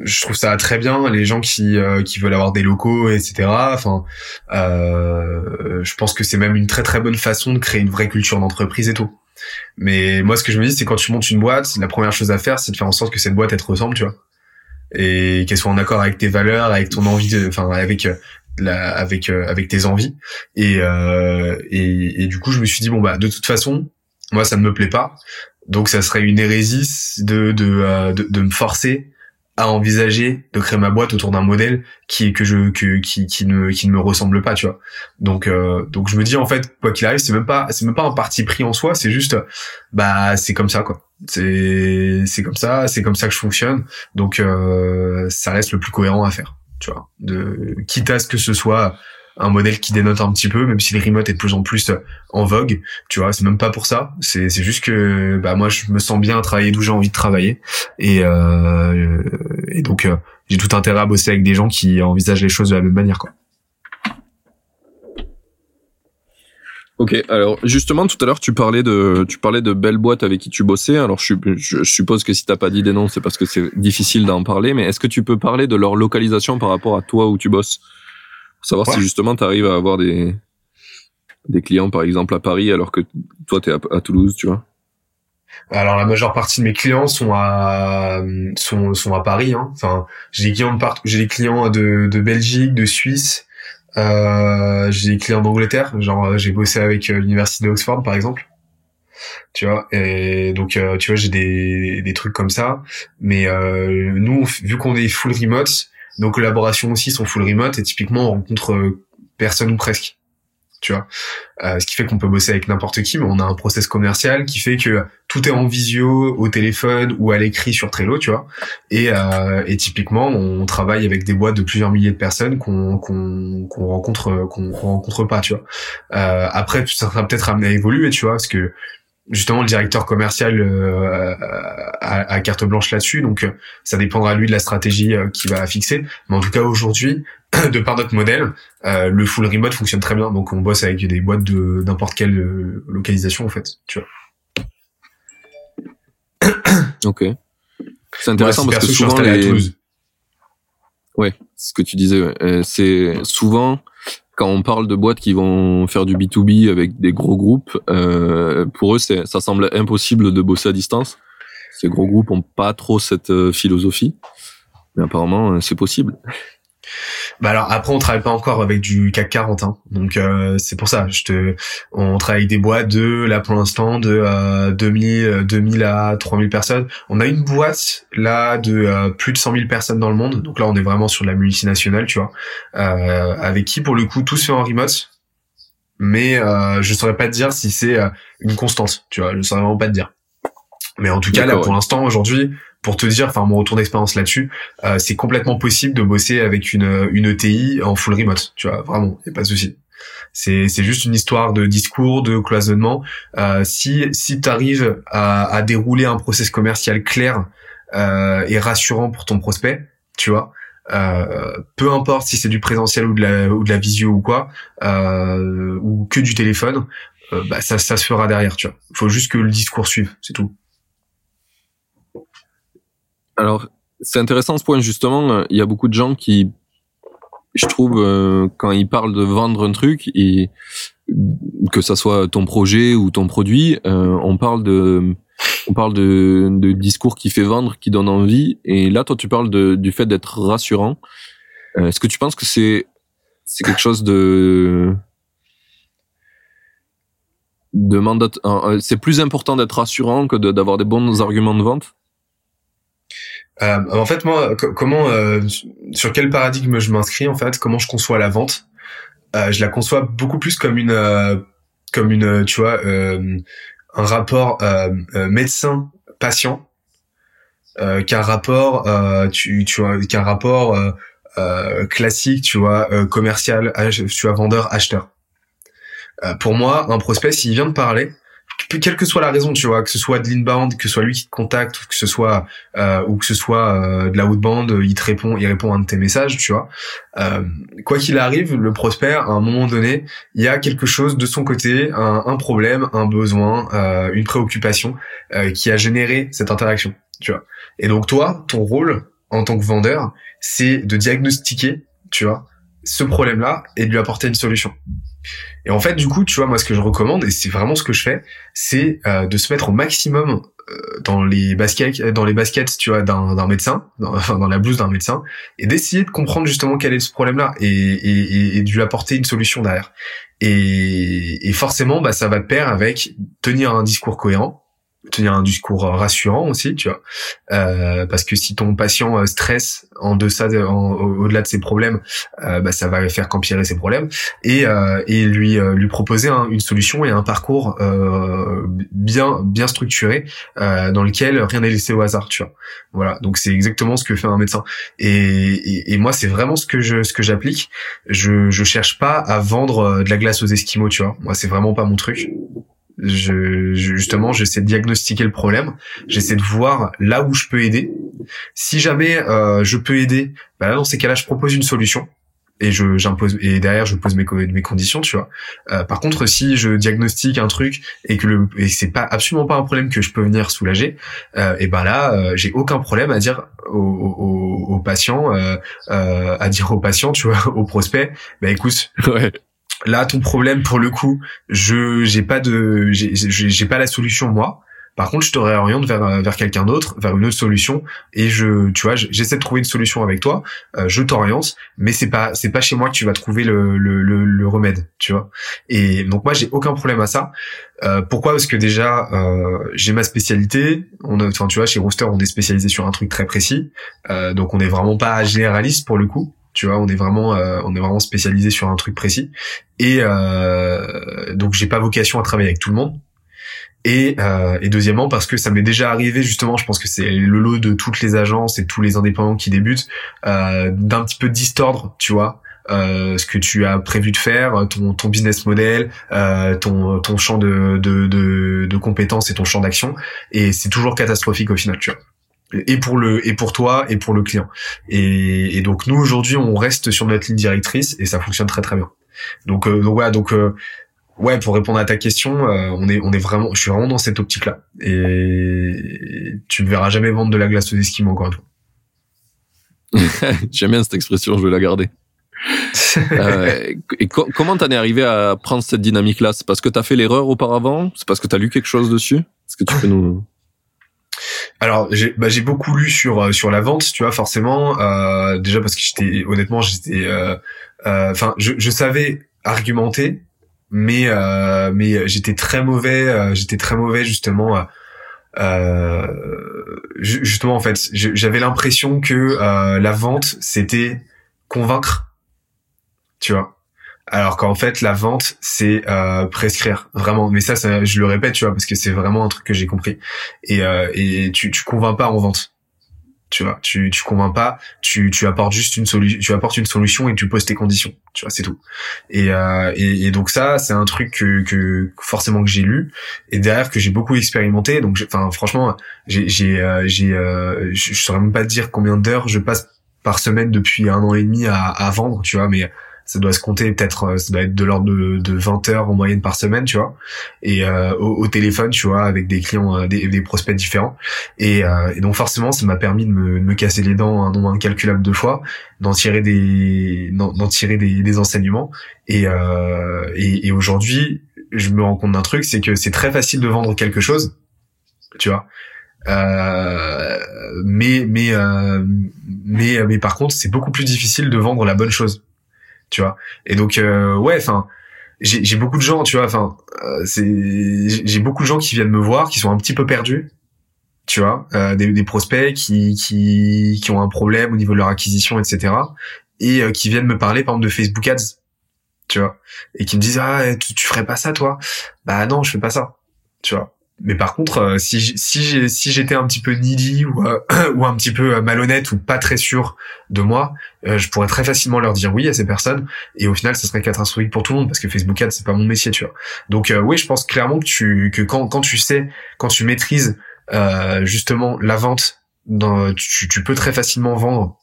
Je trouve ça très bien les gens qui euh, qui veulent avoir des locaux, etc. Enfin, euh, je pense que c'est même une très très bonne façon de créer une vraie culture d'entreprise et tout. Mais moi, ce que je me dis, c'est quand tu montes une boîte, la première chose à faire, c'est de faire en sorte que cette boîte elle te ressemble, tu vois, et qu'elle soit en accord avec tes valeurs, avec ton envie, de, enfin, avec euh, la, avec avec tes envies. Et, et et du coup, je me suis dit bon bah de toute façon, moi ça ne me plaît pas donc ça serait une hérésie de de, euh, de, de me forcer à envisager de créer ma boîte autour d'un modèle qui que je que, qui qui ne qui ne me ressemble pas tu vois. Donc euh, donc je me dis en fait quoi qu'il arrive c'est même pas c'est même pas un parti pris en soi c'est juste bah c'est comme ça quoi. C'est c'est comme ça c'est comme ça que je fonctionne. Donc euh, ça reste le plus cohérent à faire tu vois. De quitte à ce que ce soit un modèle qui dénote un petit peu, même si le remote est de plus en plus euh, en vogue. Tu vois, c'est même pas pour ça. C'est c'est juste que bah moi je me sens bien à travailler d'où j'ai envie de travailler et euh, donc euh, j'ai tout intérêt à bosser avec des gens qui envisagent les choses de la même manière quoi. Ok, alors justement tout à l'heure tu parlais de tu parlais de belles boîtes avec qui tu bossais. Alors je, je suppose que si t'as pas dit des noms, c'est parce que c'est difficile d'en parler. Mais est-ce que tu peux parler de leur localisation par rapport à toi où tu bosses? Savoir si justement tu arrives à avoir des des clients par exemple à Paris alors que toi tu es à, Toulouse, tu vois. Alors la majeure partie de mes clients sont à sont sont à Paris hein. Enfin, j'ai des clients de partout, j'ai des clients de de Belgique, de Suisse, euh, j'ai des clients d'Angleterre, genre j'ai bossé avec euh, l'université d'Oxford par exemple. Tu vois, et donc euh, tu vois, j'ai des des trucs comme ça, mais euh, nous vu qu'on est full remote, nos collaborations aussi sont full remote et typiquement on rencontre euh, personne ou presque. Tu vois, euh, ce qui fait qu'on peut bosser avec n'importe qui, mais on a un process commercial qui fait que tout est en visio, au téléphone ou à l'écrit sur Trello, tu vois? Et, euh, et typiquement, on travaille avec des boîtes de plusieurs milliers de personnes qu'on qu'on qu'on rencontre qu'on rencontre pas, tu vois? Euh, après, ça sera peut-être amené à évoluer, tu vois, parce que justement le directeur commercial euh, a, carte blanche là-dessus, donc euh, ça dépendra lui de la stratégie euh, qu'il va fixer. Mais en tout cas aujourd'hui, de par notre modèle, le full remote fonctionne très bien. Donc on bosse avec des boîtes de n'importe quelle localisation en fait, tu vois. Ok. C'est intéressant parce que souvent les... Ouais, ce que tu disais, c'est souvent quand on parle de boîtes qui vont faire du B2B avec des gros groupes, euh, pour eux, ça semble impossible de bosser à distance. Ces gros groupes ont pas trop cette euh, philosophie, mais apparemment, euh, c'est possible. Bah alors après on travaille pas encore avec du CAC 40 hein. donc euh, c'est pour ça je te on travaille des boîtes de là pour l'instant de euh, 2000 2000 à 3000 personnes. On a une boîte là de euh, plus de 100 000 personnes dans le monde. Donc là on est vraiment sur de la multinationale tu vois. Euh, avec qui pour le coup tout se fait en remote. Mais euh, je saurais pas te dire si c'est une constante tu vois. Je saurais vraiment pas te dire mais en tout cas là pour l'instant aujourd'hui pour te dire, enfin mon retour d'expérience là-dessus, euh, c'est complètement possible de bosser avec une une ETI en full remote, tu vois, vraiment, y a pas de souci. C'est c'est juste une histoire de discours, de cloisonnement. Euh, si si tu arrives à, à dérouler un process commercial clair euh, et rassurant pour ton prospect, tu vois. Euh, peu importe si c'est du présentiel ou de la ou de la visio ou quoi, euh, ou que du téléphone, euh, bah ça ça se fera derrière, tu vois. Faut juste que le discours suive, c'est tout. Alors, c'est intéressant ce point justement. Il y a beaucoup de gens qui, je trouve, euh, quand ils parlent de vendre un truc, et que ça soit ton projet ou ton produit, euh, on parle de, on parle de, de discours qui fait vendre, qui donne envie. Et là, toi, tu parles de, du fait d'être rassurant. Euh, Est-ce que tu penses que c'est, c'est quelque chose de, de mandat, c'est plus important d'être rassurant que d'avoir des bons arguments de vente? Euh, en fait, moi, co- comment, euh, sur quel paradigme je m'inscris en fait, comment je conçois la vente euh, Je la conçois beaucoup plus comme une, euh, comme une, tu vois, euh, un rapport euh, médecin-patient euh, qu'un rapport, tu, tu vois, qu'un rapport classique, tu vois, commercial, tu vois, vendeur-acheteur. Euh, pour moi, un prospect, s'il vient de parler, quelle que soit la raison, tu vois, que ce soit de l'inbound, que ce soit lui qui te contacte, ou que ce soit euh, ou que ce soit euh, de la outbound, il te répond, il répond à un de tes messages, tu vois. Euh, quoi qu'il arrive, le prospect, à un moment donné, il y a quelque chose de son côté, un, un problème, un besoin, euh, une préoccupation euh, qui a généré cette interaction, tu vois. Et donc toi, ton rôle en tant que vendeur, c'est de diagnostiquer, tu vois, ce problème-là et de lui apporter une solution. Et en fait, du coup, tu vois, moi, ce que je recommande, et c'est vraiment ce que je fais, c'est euh, de se mettre au maximum euh, dans les baskets, dans les baskets, tu vois, d'un d'un médecin, dans, enfin, dans la blouse d'un médecin, et d'essayer de comprendre justement quel est ce problème-là et, et, et, et de lui apporter une solution derrière. Et, et forcément, bah, ça va de pair avec tenir un discours cohérent, tenir un discours rassurant aussi, tu vois, euh, parce que si ton patient euh, stresse en deçà, de, au-delà de ses problèmes, euh, bah, ça va faire qu'empirer ses problèmes et, euh, et lui euh, lui proposer un- une solution et un parcours euh, bien bien structuré euh, dans lequel rien n'est laissé au hasard, tu vois. Voilà, donc c'est exactement ce que fait un médecin. Et, et, et moi, c'est vraiment ce que je ce que j'applique. Je je cherche pas à vendre euh, de la glace aux esquimaux, tu vois. Moi, c'est vraiment pas mon truc. Je, justement, j'essaie de diagnostiquer le problème. J'essaie de voir là où je peux aider. Si jamais euh, je peux aider, bah là, dans ces cas-là, je propose une solution et je j'impose et derrière je pose mes mes conditions, tu vois. Euh, par contre, si je diagnostique un truc et que le et c'est pas absolument pas un problème que je peux venir soulager, euh, et ben là, euh, j'ai aucun problème à dire au, au, au patient, euh, euh, à dire au patient, tu vois, au prospect, bah écoute, Ouais. Là ton problème pour le coup je j'ai pas de j'ai pas la solution moi. Par contre je te réoriente vers euh, vers quelqu'un d'autre vers une autre solution et je tu vois j'essaie de trouver une solution avec toi euh, je t'oriente mais c'est pas c'est pas chez moi que tu vas trouver le le le, le remède tu vois. Et donc moi j'ai aucun problème à ça. Euh, pourquoi? Parce que déjà euh, j'ai ma spécialité. On a tu vois chez Rooster on est spécialisé sur un truc très précis. Euh, donc on est vraiment pas généraliste pour le coup tu vois on est vraiment euh, on est vraiment spécialisé sur un truc précis. Et euh, donc j'ai pas vocation à travailler avec tout le monde. Et, euh, et deuxièmement parce que ça m'est déjà arrivé justement je pense que c'est le lot de toutes les agences et tous les indépendants qui débutent euh, d'un petit peu distordre tu vois euh, ce que tu as prévu de faire ton, ton business model euh, ton, ton champ de, de, de, de compétences et ton champ d'action. Et c'est toujours catastrophique au final tu vois et pour le et pour toi et pour le client. Et, et donc nous aujourd'hui on reste sur notre ligne directrice et ça fonctionne très très bien. Donc euh, donc voilà donc euh, ouais pour répondre à ta question euh, on est on est vraiment je suis vraiment dans cette optique là et tu ne verras jamais vendre de la glace aux esquimaux encore une fois. J'aime bien cette expression, je vais la garder. Euh, et co- comment t'en es arrivé à prendre cette dynamique-là? C'est parce que t'as fait l'erreur auparavant? C'est parce que t'as lu quelque chose dessus? Est-ce que tu peux nous... Alors j'ai bah, beaucoup lu sur euh, sur la vente, tu vois forcément euh, déjà parce que j'étais honnêtement j'étais euh, euh, enfin je, je savais argumenter mais euh, mais j'étais très mauvais euh, j'étais très mauvais justement euh, euh, ju- justement en fait j'avais l'impression que euh, la vente c'était convaincre tu vois alors qu'en fait la vente c'est euh, prescrire vraiment. Mais ça, ça je le répète tu vois parce que c'est vraiment un truc que j'ai compris. Et, euh, et tu tu convaincs pas en vente. Tu vois tu tu convaincs pas tu tu apportes juste une solution tu apportes une solution et tu poses tes conditions. Tu vois c'est tout. Et, euh, et, donc ça c'est un truc que, que forcément que j'ai lu et derrière que j'ai beaucoup expérimenté. Donc enfin franchement j'ai j'ai euh, j'ai euh, je saurais même pas dire combien d'heures je passe par semaine depuis un an et demi à, à vendre tu vois mais ça doit se compter peut-être euh, ça doit être de l'ordre de, de 20 heures en moyenne par semaine tu vois. Et euh, au, téléphone tu vois avec des clients euh, des, des, prospects différents. Et, et, donc forcément ça m'a permis de me, de me, casser les dents un nombre incalculable de fois d'en tirer des d'en tirer des, des, enseignements. Et, et, et aujourd'hui je me rends compte d'un truc c'est que c'est très facile de vendre quelque chose tu vois. Euh, mais mais euh, mais mais par contre c'est beaucoup plus difficile de vendre la bonne chose tu vois. Et donc euh, ouais, enfin j'ai beaucoup de gens, tu vois, enfin euh, c'est j'ai beaucoup de gens qui viennent me voir qui sont un petit peu perdus. Tu vois, euh, des, des, prospects qui, qui qui ont un problème au niveau de leur acquisition, etc. Et qui viennent me parler par exemple de Facebook Ads, tu vois, et qui me disent ah tu, tu ferais pas ça toi? Bah non, je fais pas ça, tu vois mais par contre, euh, si si j'étais un petit peu needy ou euh, un petit peu euh, malhonnête ou pas très sûr de moi, je pourrais très facilement leur dire oui à ces personnes et au final, ça serait catastrophique pour tout le monde parce que Facebook Ads c'est pas mon métier, tu vois. Donc oui, je pense clairement que tu que quand quand tu sais, quand tu maîtrises justement la vente, dans, tu peux très facilement vendre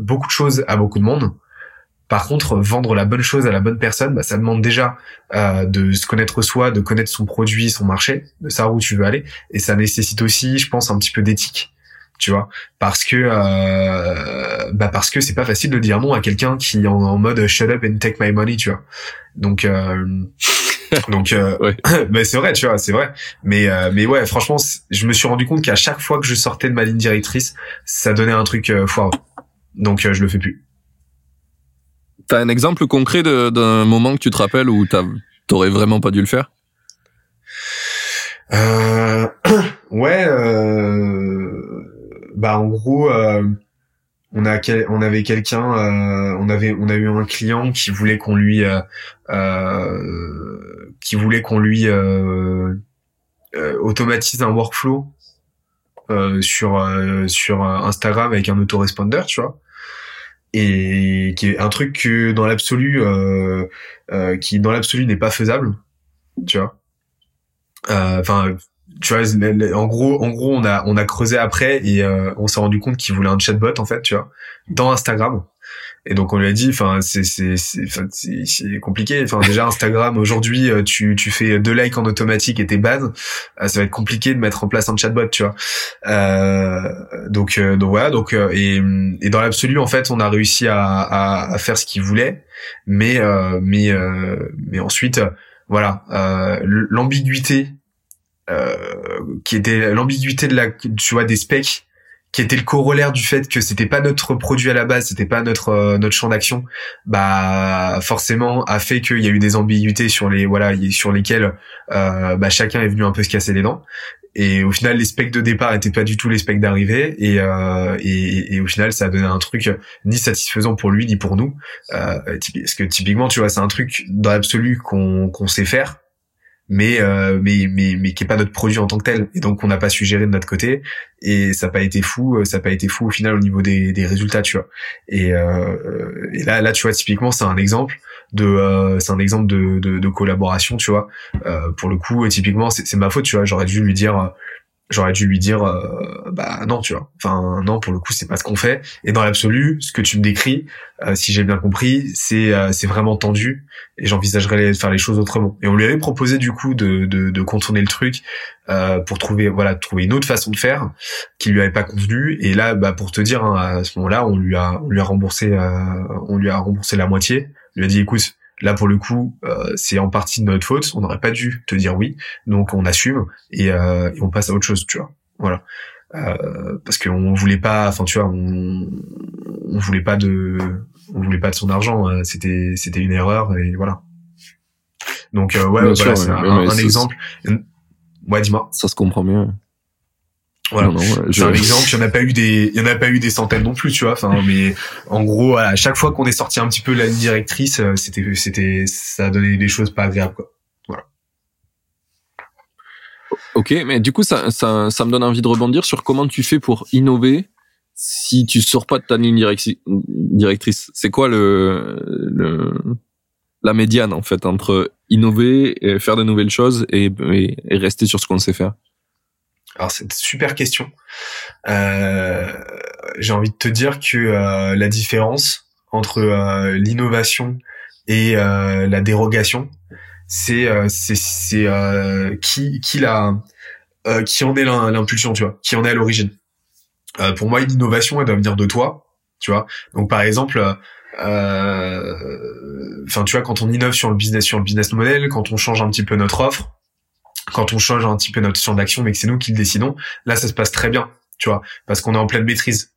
beaucoup de choses à beaucoup de monde. Par contre, vendre la bonne chose à la bonne personne, bah, ça demande déjà euh, de se connaître soi, de connaître son produit, son marché, de savoir où tu veux aller, et ça nécessite aussi, je pense, un petit peu d'éthique, tu vois, parce que euh, bah parce que c'est pas facile de dire non à quelqu'un qui est en, mode shut up and take my money, tu vois. Donc euh, donc euh, mais c'est vrai, tu vois, c'est vrai. Mais euh, mais ouais, franchement, je me suis rendu compte qu'à chaque fois que je sortais de ma ligne directrice, ça donnait un truc euh, foireux. Donc je le fais plus. T'as un exemple concret d'un moment que tu te rappelles où t'aurais vraiment pas dû le faire? Euh, Ouais, euh, bah en gros, euh, on avait quelqu'un, euh, on avait a eu un client qui voulait qu'on lui qui voulait qu'on lui automatise un workflow sur sur Instagram avec un autoresponder, tu vois et qui est un truc que dans l'absolu euh, euh, qui dans l'absolu n'est pas faisable tu vois. Euh, enfin tu vois en gros en gros on a on a creusé après et euh, on s'est rendu compte qu'il voulait un chatbot en fait tu vois dans Instagram et donc on lui a dit, enfin c'est c'est c'est compliqué. Enfin déjà Instagram aujourd'hui, euh, tu tu fais deux likes en automatique et t'es bad, euh, ça va être compliqué de mettre en place un chatbot, tu vois. Euh, donc euh, donc voilà donc et et dans l'absolu en fait on a réussi à à, à faire ce qu'il voulait, mais mais mais ensuite voilà l'ambiguïté qui était l'ambiguïté de la tu vois des specs qui était le corollaire du fait que c'était pas notre produit à la base, c'était pas notre euh, notre champ d'action, bah forcément a fait qu'il y a eu des ambiguïtés sur les voilà sur lesquelles euh, bah, chacun est venu un peu se casser les dents. Et au final, les specs de départ étaient pas du tout les specs d'arrivée, et, euh, et, au final, ça a donné un truc ni satisfaisant pour lui ni pour nous. Euh, parce que typiquement, tu vois, c'est un truc dans l'absolu qu'on qu'on sait faire, mais euh, mais mais mais qui est pas notre produit en tant que tel. Et donc on n'a pas su gérer de notre côté. Et ça n'a pas été fou euh, ça n'a pas été fou au final au niveau des, des résultats tu vois. Et, euh, et là là tu vois typiquement c'est un exemple de euh, c'est un exemple de, de, de collaboration tu vois. Euh, pour le coup typiquement c'est ma faute tu vois. J'aurais dû lui dire j'aurais dû lui dire euh, bah non tu vois. Enfin non pour le coup c'est pas ce qu'on fait. Et dans l'absolu ce que tu me décris euh, si j'ai bien compris c'est euh, c'est vraiment tendu et j'envisagerais de faire les choses autrement. Et on lui avait proposé du coup de de, de contourner le truc pour trouver voilà trouver une autre façon de faire qui lui avait pas convenu. Et là bah pour te dire hein, à ce moment-là on lui a on lui a remboursé on lui a remboursé la moitié. On lui a dit écoute Là, pour le coup, euh, c'est en partie de notre faute. On n'aurait pas dû te dire oui, donc on assume et, euh, et on passe à autre chose, tu vois. Voilà, euh, parce qu'on voulait pas, enfin, tu vois, on, on voulait pas de, on voulait pas de son argent. Euh, c'était, c'était une erreur et voilà. Donc euh, ouais, voilà, c'est un, un exemple. Ouais, dis-moi. Ça se comprend mieux. Voilà. C'est un exemple. Il y en a pas eu des, il y en a pas eu des centaines non plus, tu vois. Enfin, mais en gros, à chaque fois qu'on est sorti un petit peu la ligne directrice, euh, c'était, c'était, ça a donné des choses pas agréables, quoi. Voilà. Ok, mais du coup, ça, ça, ça me donne envie de rebondir sur comment tu fais pour innover si tu sors pas de ta ligne directrice, c'est quoi le, le, la médiane en fait entre innover, et faire de nouvelles choses et, et, rester sur ce qu'on sait faire? Alors c'est une super question. Euh, J'ai envie de te dire que euh, la différence entre euh, l'innovation et euh, la dérogation, c'est euh, c'est c'est qui qui la qui en est l'impulsion, tu vois, qui en est à l'origine. pour moi, l'innovation, elle doit venir de toi, tu vois. Donc par exemple, enfin tu vois, quand on innove sur le business, sur le business model, quand on change un petit peu notre offre, quand on change un petit peu notre champ d'action, mais que c'est nous qui le décidons, là ça se passe très bien, tu vois, parce qu'on est en pleine maîtrise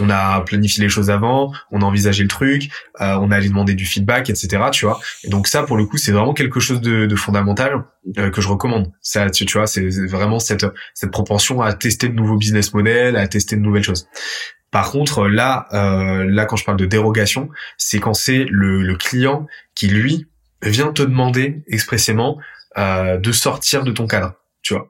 on a planifié les choses avant, on a envisagé le truc, euh, on a allé demander du feedback, etc. Tu vois. Et donc ça, pour le coup, c'est vraiment quelque chose de, fondamental euh, que je recommande. Ça, tu, vois, c'est vraiment cette cette propension à tester de nouveaux business models, à tester de nouvelles choses. Par contre, là, euh, là, quand je parle de dérogation, c'est quand c'est le, le client qui lui vient te demander expressément de sortir de ton cadre. Tu vois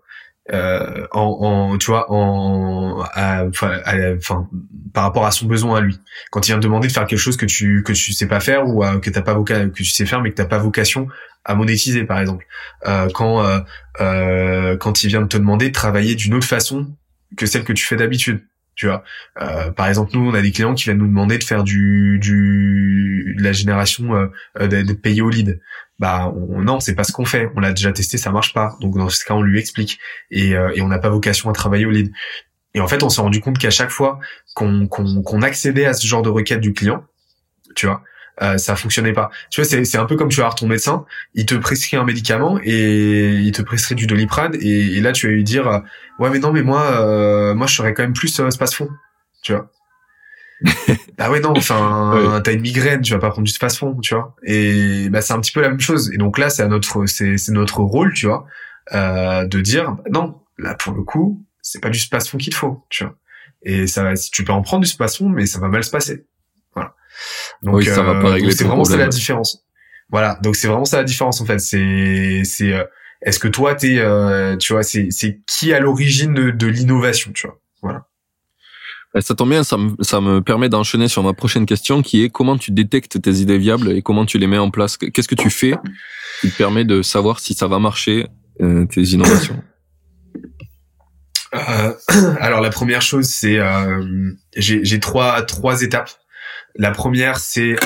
euh, en, en, tu vois, en, enfin, par rapport à son besoin à lui. Quand il vient te demander de faire quelque chose que tu que tu sais pas faire ou que t'as pas vocation, que tu sais faire mais que t'as pas vocation à monétiser, par exemple. Euh, quand euh, euh, quand il vient te demander de travailler d'une autre façon que celle que tu fais d'habitude. Tu vois, euh, par exemple, nous, on a des clients qui viennent nous demander de faire du, du de la génération euh, de, payer au lead bah on, non c'est pas ce qu'on fait. On l'a déjà testé ça marche pas. Donc dans ce cas on lui explique. Et, euh, et on n'a pas vocation à travailler au lead. Et en fait on s'est rendu compte qu'à chaque fois qu'on qu'on accédait à ce genre de requête du client tu vois euh, ça fonctionnait pas. Tu vois c'est un peu comme tu vas voir ton médecin il te prescrit un médicament et il te prescrit du doliprane et, là tu vas lui dire euh, ouais mais non mais moi euh, moi je serais quand même plus euh, space fond tu vois? Ah ouais non enfin t'as une migraine tu vas pas prendre du fond tu vois. Et bah c'est un petit peu la même chose. Et donc là c'est notre c'est c'est notre rôle tu vois euh, de dire bah, non là pour le coup c'est pas du fond qu'il te faut tu vois. Et ça si tu peux en prendre du fond mais ça va mal se passer. Voilà. Donc oui, ça va pas euh, régler c'est vraiment ça la différence. Voilà. Donc c'est vraiment ça la différence en fait. C'est c'est euh, est-ce que toi t'es euh, tu vois c'est c'est qui à l'origine de, de l'innovation tu vois. Voilà. euh, ça tombe bien, ça me, ça me permet d'enchaîner sur ma prochaine question qui est comment tu détectes tes idées viables et comment tu les mets en place? Qu'est-ce que tu fais qui te permet de savoir si ça va marcher, euh, tes innovations? Euh, Alors la première chose, c'est euh, j'ai trois trois étapes. La première, c'est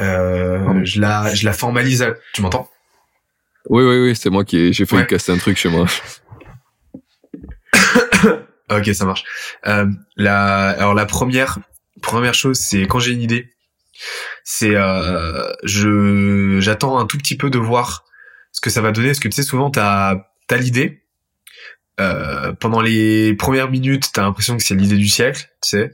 euh, je la je la formalise. Tu m'entends? Oui oui oui, c'est moi qui j'ai failli casser un truc chez moi. Ok, ça marche. Euh, la, alors la première, première chose, c'est quand j'ai une idée, c'est euh, je j'attends un tout petit peu de voir ce que ça va donner, parce que tu sais souvent t'as as, l'idée. Euh, pendant les premières minutes, t'as l'impression que c'est l'idée du siècle, tu sais.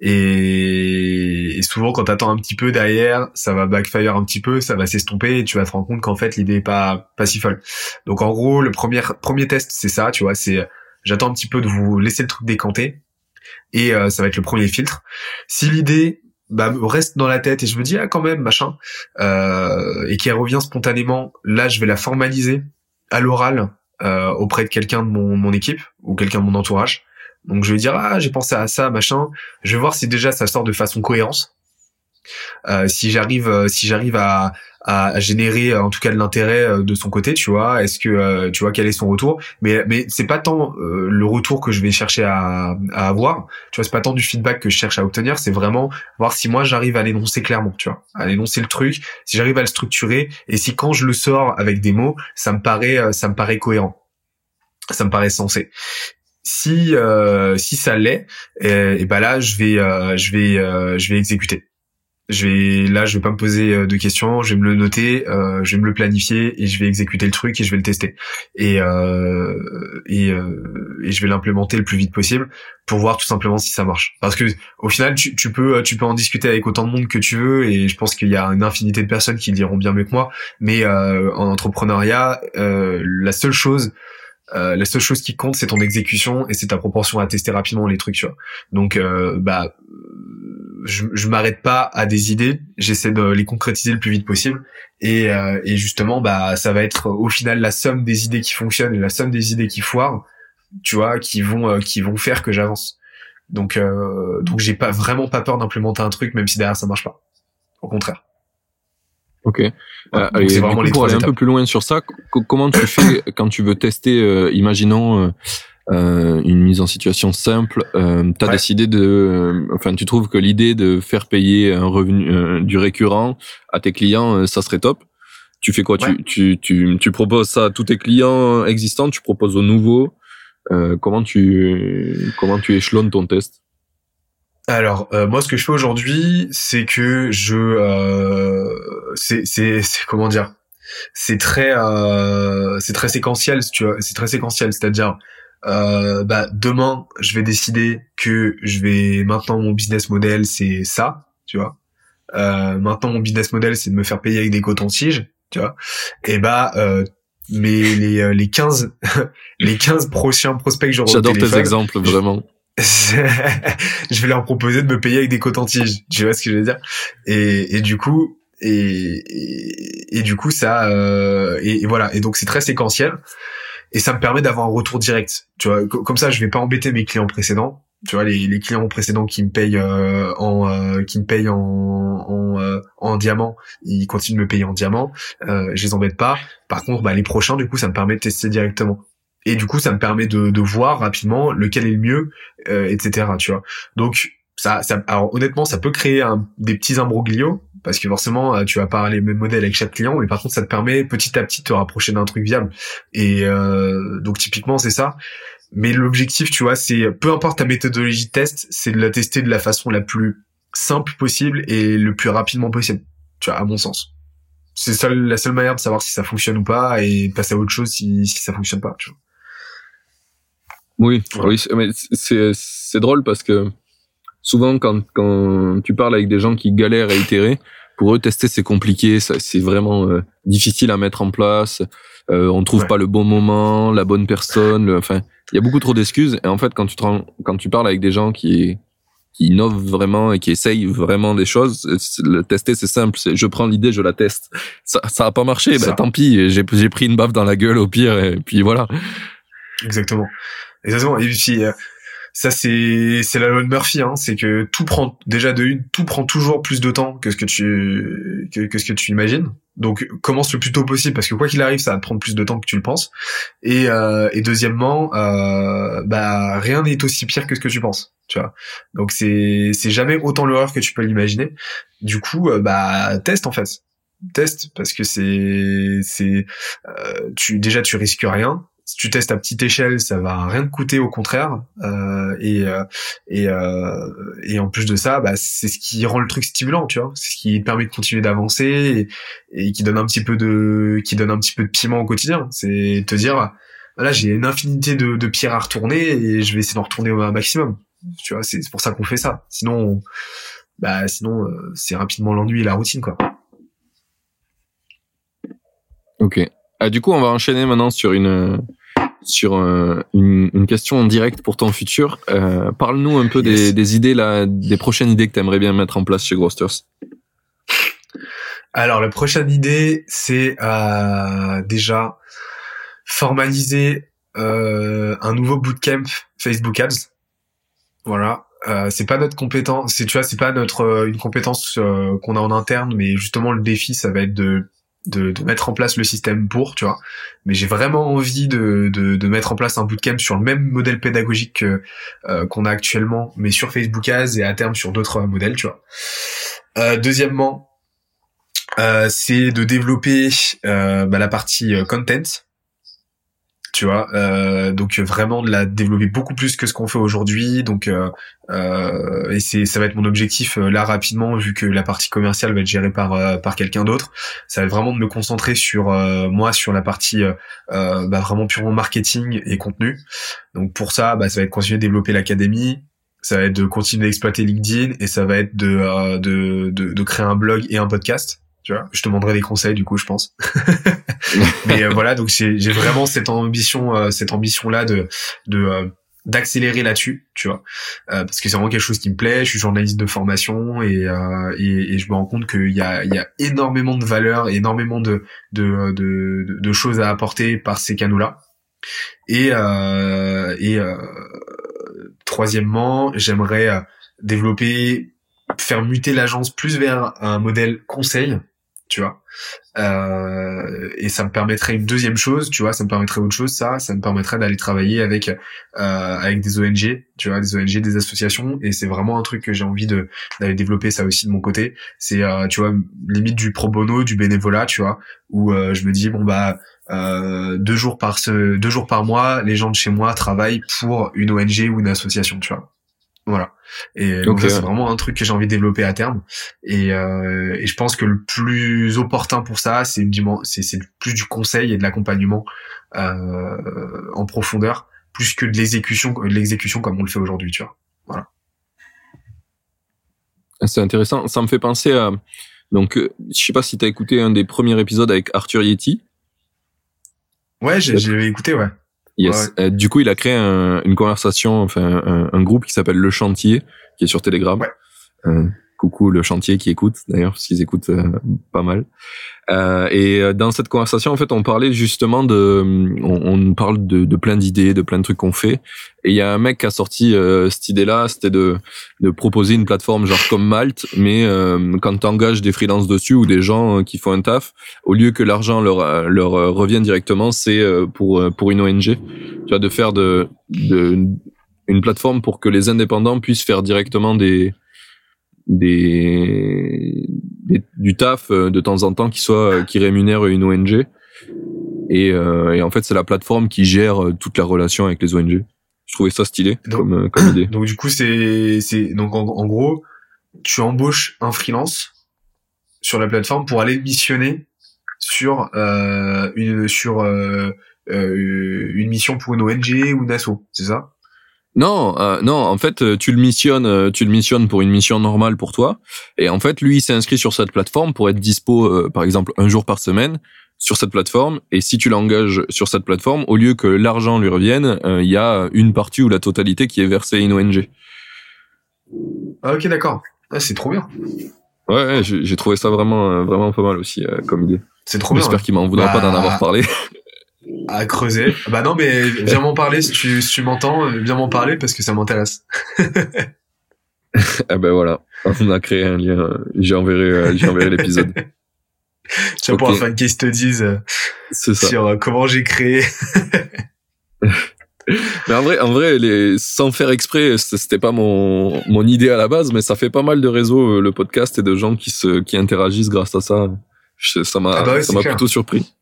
Et, et souvent, quand t'attends un petit peu derrière, ça va backfire un petit peu, ça va s'estomper et tu vas te rendre compte qu'en fait l'idée est pas pas si folle. Donc en gros, le premier premier test, c'est ça, tu vois, c'est J'attends un petit peu de vous laisser le truc décanter et euh, ça va être le premier filtre. Si l'idée bah, reste dans la tête et je me dis ah quand même machin euh, et qu'elle revient spontanément, là je vais la formaliser à l'oral euh, auprès de quelqu'un de mon, mon équipe ou quelqu'un de mon entourage. Donc je vais dire ah j'ai pensé à ça machin. Je vais voir si déjà ça sort de façon cohérente. Euh, si j'arrive euh, si j'arrive à, à générer euh, en tout cas de l'intérêt de son côté tu vois est-ce que tu vois quel est son retour? Mais mais c'est pas tant le retour que je vais chercher à, à avoir tu vois c'est pas tant du feedback que je cherche à obtenir c'est vraiment voir si moi j'arrive à l'énoncer clairement tu vois à l'énoncer le truc si j'arrive à le structurer et si quand je le sors avec des mots ça me paraît ça me paraît cohérent ça me paraît sensé. Si euh, si ça l'est et, et ben là je vais euh, je vais euh, je vais exécuter je vais là je vais pas me poser euh, de questions je vais me le noter euh, je vais me le planifier et je vais exécuter le truc et je vais le tester. Et euh, et, euh, et je vais l'implémenter le plus vite possible pour voir tout simplement si ça marche. Parce que au final tu, tu peux tu peux en discuter avec autant de monde que tu veux et je pense qu'il y a une infinité de personnes qui le diront bien mieux que moi. Mais euh, en entrepreneuriat la seule chose la seule chose qui compte c'est ton exécution et c'est ta proportion à tester rapidement les trucs tu vois. Donc bah je, je m'arrête pas à des idées, j'essaie de les concrétiser le plus vite possible. Et, euh, et justement, bah, ça va être au final la somme des idées qui fonctionnent et la somme des idées qui foirent, tu vois, qui vont, euh, qui vont faire que j'avance. Donc euh, donc j'ai pas vraiment pas peur d'implémenter un truc même si derrière ça marche pas. Au contraire. Ok. Euh, et vraiment coup, pour aller un peu plus loin sur ça, comment tu fais quand tu veux tester, euh, imaginons euh, euh, une mise en situation simple, euh, tu as décidé de, enfin tu trouves que l'idée de faire payer un revenu du récurrent à tes clients, ça serait top. Tu fais quoi? Tu, tu, tu, tu proposes ça à tous tes clients existants, tu proposes aux nouveaux? comment tu comment tu échelonnes ton test? Alors euh, moi ce que je fais aujourd'hui c'est que je euh, c'est c'est comment dire? C'est très euh, c'est très séquentiel tu vois c'est très séquentiel c'est-à-dire euh, bah demain je vais décider que je vais maintenant mon business model c'est ça tu vois euh, maintenant mon business model c'est de me faire payer avec des cotons-tiges tu vois et bah euh, mais les les 15 les 15 prochains prospects que j'aurai J'adore tes exemples vraiment je vais leur proposer de me payer avec des cotons-tiges. Tu vois ce que je veux dire et, et du coup, et, et, du coup ça, euh, et, voilà. Et donc c'est très séquentiel et ça me permet d'avoir un retour direct. Tu vois, comme ça, je vais pas embêter mes clients précédents. Tu vois, les, les clients précédents qui me payent euh, en euh, qui me payent en en, euh, en, diamant, ils continuent de me payer en diamant. Euh, je les embête pas. Par contre, bah, les prochains, du coup, ça me permet de tester directement et du coup ça me permet de, de voir rapidement lequel est le mieux euh, etc tu vois donc ça, ça alors honnêtement ça peut créer un, des petits imbroglios parce que forcément euh, tu vas pas les mêmes modèles avec chaque client mais par contre ça te permet petit à petit de te rapprocher d'un truc viable. Et euh, donc typiquement c'est ça. Mais l'objectif tu vois c'est peu importe ta méthodologie de test c'est de la tester de la façon la plus simple possible et le plus rapidement possible tu vois à mon sens. C'est la seule manière de savoir si ça fonctionne ou pas et passer à autre chose si, si ça fonctionne pas tu vois. Oui, oui, mais c'est drôle parce que souvent quand quand tu parles avec des gens qui galèrent à itérer, pour eux tester c'est compliqué, c'est vraiment euh, difficile à mettre en place. Euh, on trouve pas le bon moment, la bonne personne. enfin, il y a beaucoup trop d'excuses. Et en fait, quand tu te quand tu parles avec des gens qui qui innovent vraiment et qui essayent vraiment des choses, le tester c'est simple. C'est je prends l'idée, je la teste. Ça ça a pas marché, ben tant pis. J'ai j'ai pris une baffe dans la gueule au pire et puis voilà. Exactement. Exactement. Et puis euh, ça c'est c'est la loi de Murphy, hein, c'est que tout prend déjà de une, tout prend toujours plus de temps que ce que tu que, que ce que tu imagines. Donc commence le plus tôt possible parce que quoi qu'il arrive, ça va prendre plus de temps que tu le penses. Et euh, et deuxièmement, euh, bah rien n'est aussi pire que ce que tu penses, tu vois. Donc c'est c'est jamais autant l'horreur que tu peux l'imaginer. Du coup, euh, bah teste en fait teste parce que c'est c'est euh, tu déjà tu risques rien si tu testes à petite échelle, ça va rien te coûter, au contraire. Euh, et euh, et euh, et en plus de ça, bah, c'est ce qui rend le truc stimulant, tu vois. C'est ce qui permet de continuer d'avancer et, et, qui donne un petit peu de qui donne un petit peu de piment au quotidien. C'est te dire, voilà, j'ai une infinité de, de pierres à retourner et je vais essayer d'en retourner au maximum. Tu vois, c'est pour ça qu'on fait ça. Sinon, bah sinon euh, c'est rapidement l'ennui et la routine, quoi. Ok. Ah, du coup, on va enchaîner maintenant sur une sur euh, une, une, question en direct pour ton futur. Euh, Parle-nous un peu des, des, idées là, des prochaines idées que tu aimerais bien mettre en place chez Grosters. Alors, la prochaine idée, c'est euh, déjà formaliser euh, un nouveau bootcamp Facebook Ads. Voilà. Euh, c'est pas notre compétence, c'est tu vois, c'est pas notre euh, une compétence qu'on a en interne, mais justement le défi, ça va être de de, mettre en place le système pour, tu vois. Mais j'ai vraiment envie de, de, mettre en place un bootcamp sur le même modèle pédagogique euh, qu'on a actuellement, mais sur Facebook Ads et à terme sur d'autres modèles, tu vois. Euh, deuxièmement, euh, c'est de développer euh, bah, la partie euh, content, tu vois euh, donc vraiment de la développer beaucoup plus que ce qu'on fait aujourd'hui. Donc euh, euh, et c'est ça va être mon objectif euh, là rapidement vu que la partie commerciale va être gérée par euh, par quelqu'un d'autre. Ça va être vraiment de me concentrer sur euh, moi sur la partie bah, vraiment purement marketing et contenu. Donc pour ça bah, ça va être continuer de développer l'académie ça va être de continuer d'exploiter LinkedIn et ça va être de, de, de, de créer un blog et un podcast tu vois je te demanderai des conseils du coup je pense mais euh, voilà donc j'ai vraiment cette ambition euh, cette ambition là de de euh, d'accélérer là-dessus, tu vois, parce que c'est vraiment quelque chose qui me plaît. Je suis journaliste de formation et et, et, je me rends compte qu'il y a il y a énormément de valeur, énormément de de de, de choses à apporter par ces canaux-là. Et et troisièmement, j'aimerais euh, développer, faire muter l'agence plus vers un modèle conseil, tu vois. Euh, et ça me permettrait une deuxième chose, tu vois, ça me permettrait autre chose, ça, ça me permettrait d'aller travailler avec euh, avec des ONG, tu vois, des ONG, des associations, et c'est vraiment un truc que j'ai envie de d'aller développer ça aussi de mon côté. C'est, euh, tu vois, limite du pro bono, du bénévolat, tu vois, où euh, je me dis bon bah euh, deux jours par ce, deux jours par mois, les gens de chez moi travaillent pour une ONG ou une association, tu vois. Voilà. Et donc c'est vraiment un truc que j'ai envie de développer à terme. Et, euh, et je pense que le plus opportun pour ça, c'est c'est c'est plus du conseil et de l'accompagnement euh, en profondeur, plus que de l'exécution, de l'exécution comme on le fait aujourd'hui, tu vois. Voilà. C'est intéressant. Ça me fait penser à donc euh, je sais pas si tu as écouté un des premiers épisodes avec Arthur Yeti. Ouais, j'ai écouté, ouais. Yes. Euh, du coup, il a créé un, une conversation, enfin un, un, groupe qui s'appelle Le Chantier, qui est sur Telegram. Ouais. Euh, coucou le chantier qui écoute d'ailleurs parce qu'ils écoutent euh, pas mal. Euh, et euh, dans cette conversation en fait on parlait justement de on, on parle de, de plein d'idées de plein de trucs qu'on fait. Et il y a un mec qui a sorti euh, cette idée là c'était de de proposer une plateforme genre comme Malte mais quand tu engages des freelances dessus ou des gens qui font un taf au lieu que l'argent leur leur revienne directement c'est pour pour une ONG tu vois de faire de de une plateforme pour que les indépendants puissent faire directement des des, du taf euh, de temps en temps qui soit euh, qui rémunère une ONG et, euh, et en fait c'est la plateforme qui gère toute la relation avec les ONG je trouvais ça stylé comme, comme idée. donc du coup c'est c'est donc en, gros tu embauches un freelance sur la plateforme pour aller missionner sur euh, une sur euh, une mission pour une ONG ou une asso c'est ça? Non, euh, non. En fait, euh, tu le missionnes, euh, tu le missionnes pour une mission normale pour toi. Et en fait, lui, il s'est inscrit sur cette plateforme pour être dispo, par exemple, un jour par semaine sur cette plateforme. Et si tu l'engages sur cette plateforme, au lieu que l'argent lui revienne, il y a une partie ou la totalité qui est versée à une ONG. Ah, ok, d'accord. Ah, c'est trop bien. Ouais, j'ai trouvé ça vraiment, vraiment pas mal aussi comme idée. C'est trop bien. J'espère qu'il m'en voudra pas d'en avoir bah, parlé. à creuser. Bah non, mais viens m'en parler si tu, si tu m'entends, viens m'en parler parce que ça m'intéresse. ah ben voilà, on a créé un lien. J'ai enverré, euh, j'ai enverré l'épisode. tu vas pouvoir faire une case studies euh, sur euh, comment j'ai créé. mais en vrai, en vrai, les, sans faire exprès, c'était pas mon, mon idée à la base, mais ça fait pas mal de réseaux, le podcast, et de gens qui se, qui interagissent grâce à ça. Ça m'a, ah bah ça m'a plutôt surpris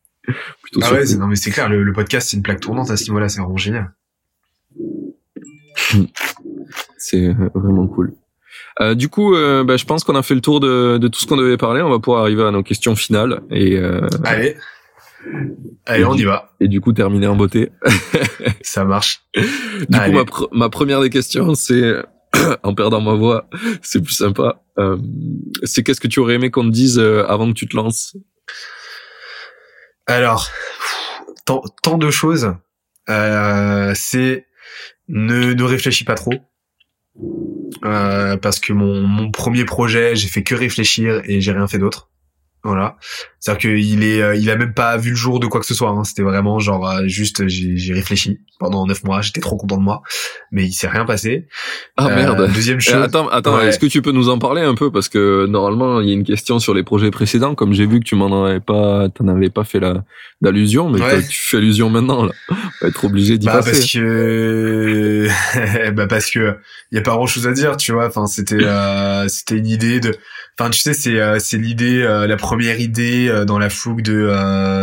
ah ouais, non mais c'est clair, le, podcast c'est une plaque tournante à ce niveau-là, c'est vraiment génial. c'est euh, vraiment cool. Euh, du coup, euh, bah, je pense qu'on a fait le tour de, de tout ce qu'on devait parler. On va pouvoir arriver à nos questions finales et. Euh, Allez. Allez, on y va. Et du coup, terminer en beauté. Ça marche. Du coup, ma, ma première des questions, c'est en perdant ma voix, c'est plus sympa. Euh, c'est qu'est-ce que tu aurais aimé qu'on te dise avant que tu te lances? Alors, tant, de choses. Euh, c'est ne, ne réfléchis pas trop. Euh, parce que mon, mon premier projet, j'ai fait que réfléchir et j'ai rien fait d'autre. Voilà. C'est-à-dire qu'il est, euh, il a même pas vu le jour de quoi que ce soit. Hein. C'était vraiment genre euh, juste, j'ai réfléchi pendant neuf mois. J'étais trop content de moi, mais il s'est rien passé. Ah euh, merde. Deuxième chose. attends, attends. Est-ce que tu peux nous en parler un peu? Parce que normalement il y a une question sur les projets précédents. Comme j'ai vu que tu m'en avais pas, t'en avais pas fait la d'allusion, mais tu fais allusion maintenant là. On va être obligé d'y bah, passer. Parce que, bah parce que il y a pas grand chose à dire, tu vois. Enfin, c'était, c'était une idée de Enfin, tu sais, c'est euh, l'idée, euh, la première idée euh, dans la fougue de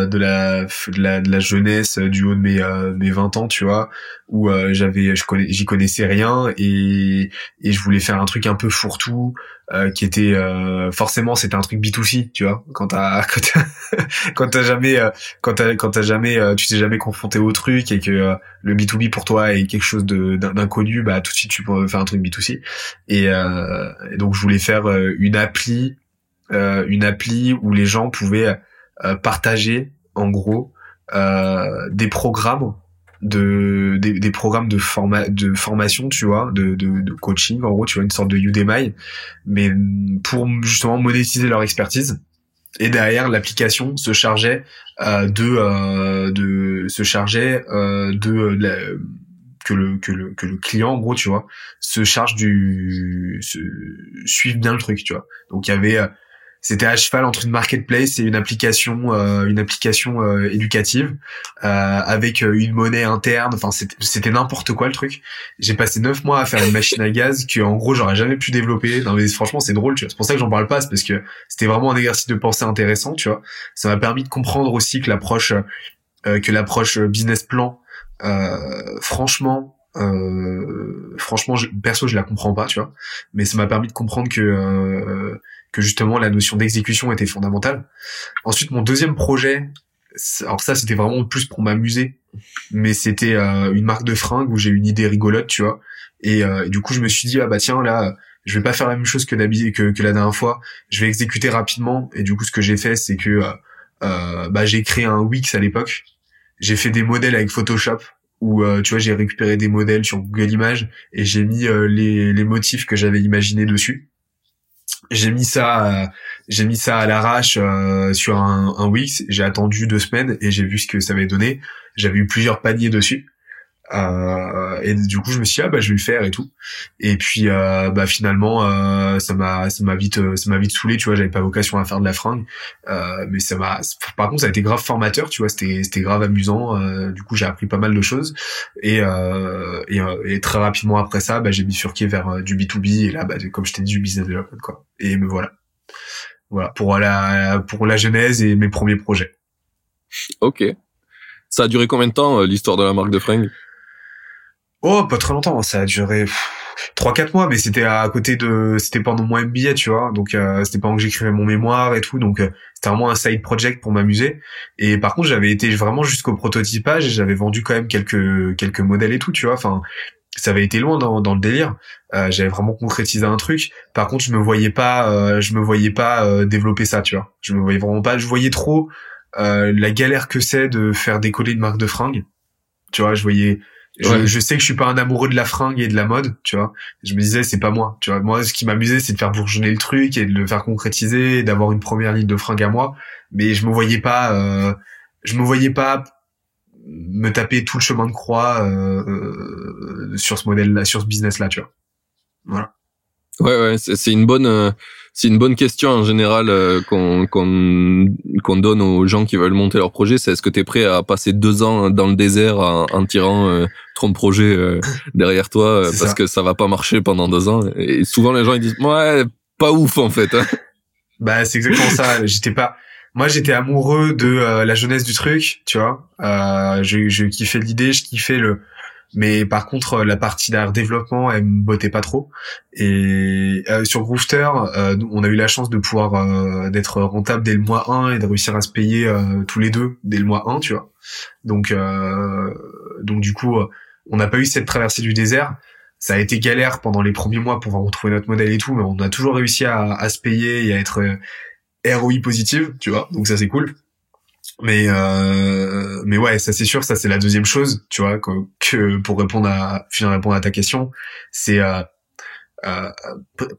de la, de la de la jeunesse du haut de mes mes 20 ans, tu vois, où j'avais j'y connaissais rien et et je voulais faire un truc un peu fourre-tout euh, qui était euh, forcément c'était un truc B2C tu vois. Quand t'as quand t'as jamais euh, quand t'as quand t'as jamais tu t'es jamais confronté au truc et que le B2B pour toi est quelque chose de d'inconnu bah tout de suite tu peux faire un truc B2C et, et donc je voulais faire une appli une appli où les gens pouvaient partager en gros des programmes de des, des, programmes de forma, de formation tu vois de, de, de, coaching en gros tu vois une sorte de Udemy mais pour justement monétiser leur expertise. Et derrière l'application se chargeait euh, de euh, de se chargeait euh, de, que le que le que le client en gros tu vois se charge du se suive bien le truc tu vois. Donc il y avait euh, c'était à cheval entre une marketplace et une application euh, une application euh, éducative euh, avec une monnaie interne. Enfin c'était n'importe quoi le truc. J'ai passé neuf mois à faire une machine à gaz que en gros j'aurais jamais pu développer. Non mais franchement c'est drôle tu vois. C'est pour ça que j'en parle pas c'est parce que c'était vraiment un exercice de pensée intéressant tu vois. Ça m'a permis de comprendre aussi que l'approche que l'approche business plan franchement euh, franchement, je, perso, je la comprends pas, tu vois. Mais ça m'a permis de comprendre que euh, que justement la notion d'exécution était fondamentale. Ensuite, mon deuxième projet, alors ça c'était vraiment plus pour m'amuser, mais c'était euh, une marque de fringues où j'ai une idée rigolote, tu vois. Et, euh, du coup, je me suis dit ah bah tiens là, je vais pas faire la même chose que que, que la dernière fois. Je vais exécuter rapidement. Et du coup, ce que j'ai fait, c'est que euh, bah j'ai créé un Wix à l'époque. J'ai fait des modèles avec Photoshop où tu vois j'ai récupéré des modèles sur Google Images et j'ai mis les, les motifs que j'avais imaginés dessus j'ai mis ça euh, j'ai mis ça à l'arrache euh, sur un, un Wix. J'ai attendu deux semaines et j'ai vu ce que ça avait donné. J'avais eu plusieurs paniers dessus euh, et du coup je me suis dit ah bah je vais le faire et tout. Et puis euh, bah finalement euh, ça m'a ça m'a vite euh, ça m'a vite saoulé tu vois j'avais pas vocation à faire de la fringue. Euh, mais ça m'a par contre ça a été grave formateur tu vois c'était c'était grave amusant. Du coup j'ai appris pas mal de choses. Et et, et, très rapidement après ça bah j'ai bifurqué vers du B2B et là bah comme je t'ai dit du business development quoi. Et me voilà. Voilà pour la pour la genèse et mes premiers projets. Ok. Ça a duré combien de temps l'histoire de la marque de fringues? Oh, pas très longtemps. Ça a duré trois quatre mois, mais c'était à côté de, c'était pendant mon MBA, tu vois. Donc euh, c'était pendant que j'écrivais mon mémoire et tout. Donc euh, c'était vraiment un side project pour m'amuser. Et par contre, j'avais été vraiment jusqu'au prototypage et j'avais vendu quand même quelques quelques modèles et tout, tu vois. Enfin, ça avait été loin dans, dans le délire. Euh, j'avais vraiment concrétisé un truc. Par contre, je me voyais pas, euh, je me voyais pas développer ça, tu vois. Je me voyais vraiment pas. Je voyais trop la galère que c'est de faire décoller une marque de fringues. Tu vois, je voyais je, sais que je suis pas un amoureux de la fringue et de la mode, tu vois. Je me disais c'est pas moi, tu vois. Moi, ce qui m'amusait, c'est de faire bourgeonner le truc et de le faire concrétiser, d'avoir une première ligne de fringue à moi. Mais je me voyais pas, euh, je me voyais pas me taper tout le chemin de croix euh, euh sur ce modèle-là, sur ce business-là, tu vois. Voilà. Ouais, ouais, c'est une bonne, euh, c'est une bonne question en général euh, qu'on qu'on qu'on donne aux gens qui veulent monter leur projet. C'est est-ce que tu es prêt à passer deux ans dans le désert en, en tirant euh, 30 projets euh, derrière toi parce que ça va pas marcher pendant deux ans? Et souvent les gens ils disent ouais, pas ouf en fait. Hein. Bah c'est exactement ça. J'étais pas. Moi, j'étais amoureux de la jeunesse du truc, tu vois. Euh, je, je kiffais l'idée, je kiffais le, mais par contre, euh, la partie d'art développement, elle me bottait pas trop. Et euh, sur Groovester, euh, on a eu la chance de pouvoir euh, d'être rentable dès le mois 1 et de réussir à se payer tous les deux dès le mois 1, tu vois. Donc, donc du coup, on n'a pas eu cette traversée du désert. Ça a été galère pendant les premiers mois pour retrouver notre modèle et tout, mais on a toujours réussi à, à se payer et à être ROI positive, tu vois. Donc ça c'est cool. Mais euh, mais ouais, ça c'est sûr, ça c'est la deuxième chose, tu vois, que, que pour répondre à finir répondre à ta question, c'est euh, euh,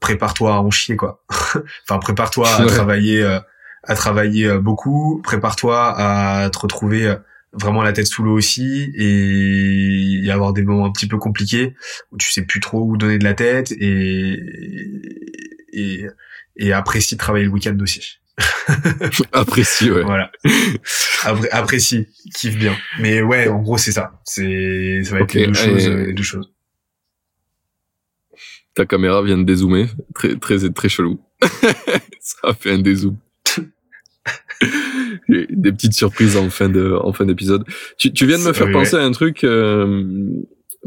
prépare-toi à en chier quoi. enfin prépare-toi à travailler euh, à travailler euh, beaucoup, prépare-toi à te retrouver euh, vraiment la tête sous l'eau aussi et y avoir des moments un petit peu compliqués où tu sais plus trop où donner de la tête et et, et apprécie travailler le week-end aussi. apprécie, ouais. Voilà. apprécie, kiffe bien. Mais ouais, en gros, c'est ça. C'est, ça va être les deux choses, les deux choses. Ta caméra vient de dézoomer. Très, très, très chelou. ça a fait un dézoom. Des petites surprises en fin de, en fin d'épisode. Tu, tu viens de me faire penser à un truc, euh,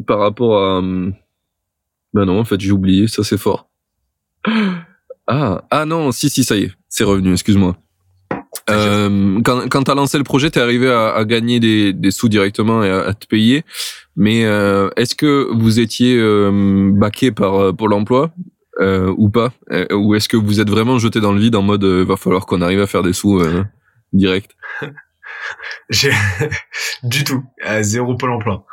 par rapport à, ben non, en fait, j'ai oublié. Ça, c'est fort. Ah, ah non, si, si, ça y est, c'est revenu, excuse-moi. Euh, quand quand t'as lancé le projet, t'es arrivé à, à gagner des, des, sous directement et à, te payer. Mais euh, est-ce que vous étiez euh, baqué par euh, Pôle Emploi euh, ou pas? Ou est-ce que vous êtes vraiment jeté dans le vide en mode va falloir qu'on arrive à faire des sous direct? J'ai du tout, à zéro Pôle Emploi.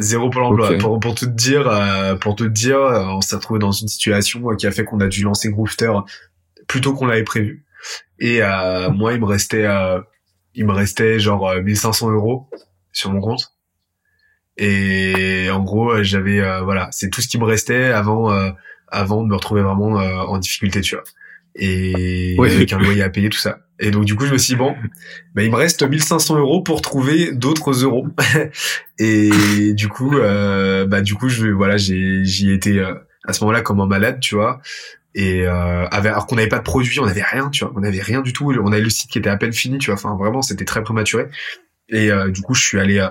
Zéro pour l'emploi. Pour, pour tout te dire, euh, pour te dire, euh, on s'est retrouvé dans une situation euh, qui a fait qu'on a dû lancer Grooveter plus tôt qu'on l'avait prévu. Et moi, il me restait, il me restait genre 1500 euros sur mon compte. Et en gros, j'avais voilà, c'est tout ce qui me restait avant avant de me retrouver vraiment en difficulté, tu vois. Et avec un loyer à payer, tout ça. Et donc du coup, je me suis dit, bon, bah, il me reste 1500 euros pour trouver d'autres euros. et du coup, euh, bah du coup, je voilà, j'y étais euh, à ce moment-là comme un malade, tu vois. Et euh, alors qu'on n'avait pas de produit, on n'avait rien, tu vois, on n'avait rien du tout. On avait le site qui était à peine fini, tu vois. Enfin, vraiment, c'était très prématuré. Et euh, du coup, je suis allé euh,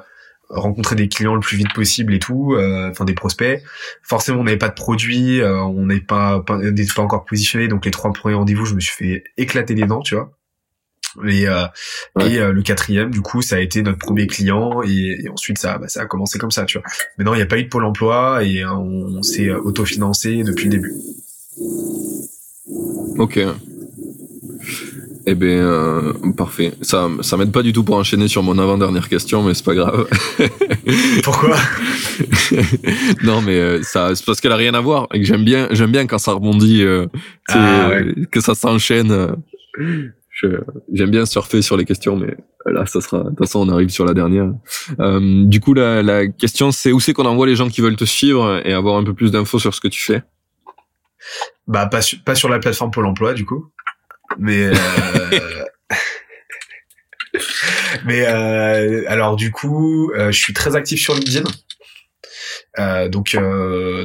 rencontrer des clients le plus vite possible et tout, enfin des prospects. Forcément, on n'avait pas de produit, on n'est pas pas, pas encore positionné, donc les trois premiers rendez-vous, je me suis fait éclater les dents, tu vois. Et, euh, et euh, le quatrième, du coup, ça a été notre premier client et, ensuite ça, bah, ça a commencé comme ça, tu vois. Mais non, il n'y a pas eu de pôle emploi et euh, on, s'est autofinancé depuis le début. Ok. Eh bien, parfait. Ça, ça m'aide pas du tout pour enchaîner sur mon avant-dernière question, mais c'est pas grave. Pourquoi? Non, mais ça, c'est parce qu'elle a rien à voir et que j'aime bien, j'aime bien quand ça rebondit, ah, que ça s'enchaîne j'aime bien surfer sur les questions, mais là, ça sera. De toute façon, on arrive sur la dernière. Euh, du coup, la, la question, c'est où c'est qu'on envoie les gens qui veulent te suivre et avoir un peu plus d'infos sur ce que tu fais? Bah, pas, pas sur la plateforme Pôle Emploi, du coup. Mais. Euh... mais euh, alors, du coup, euh, je suis très actif sur LinkedIn. Euh, donc,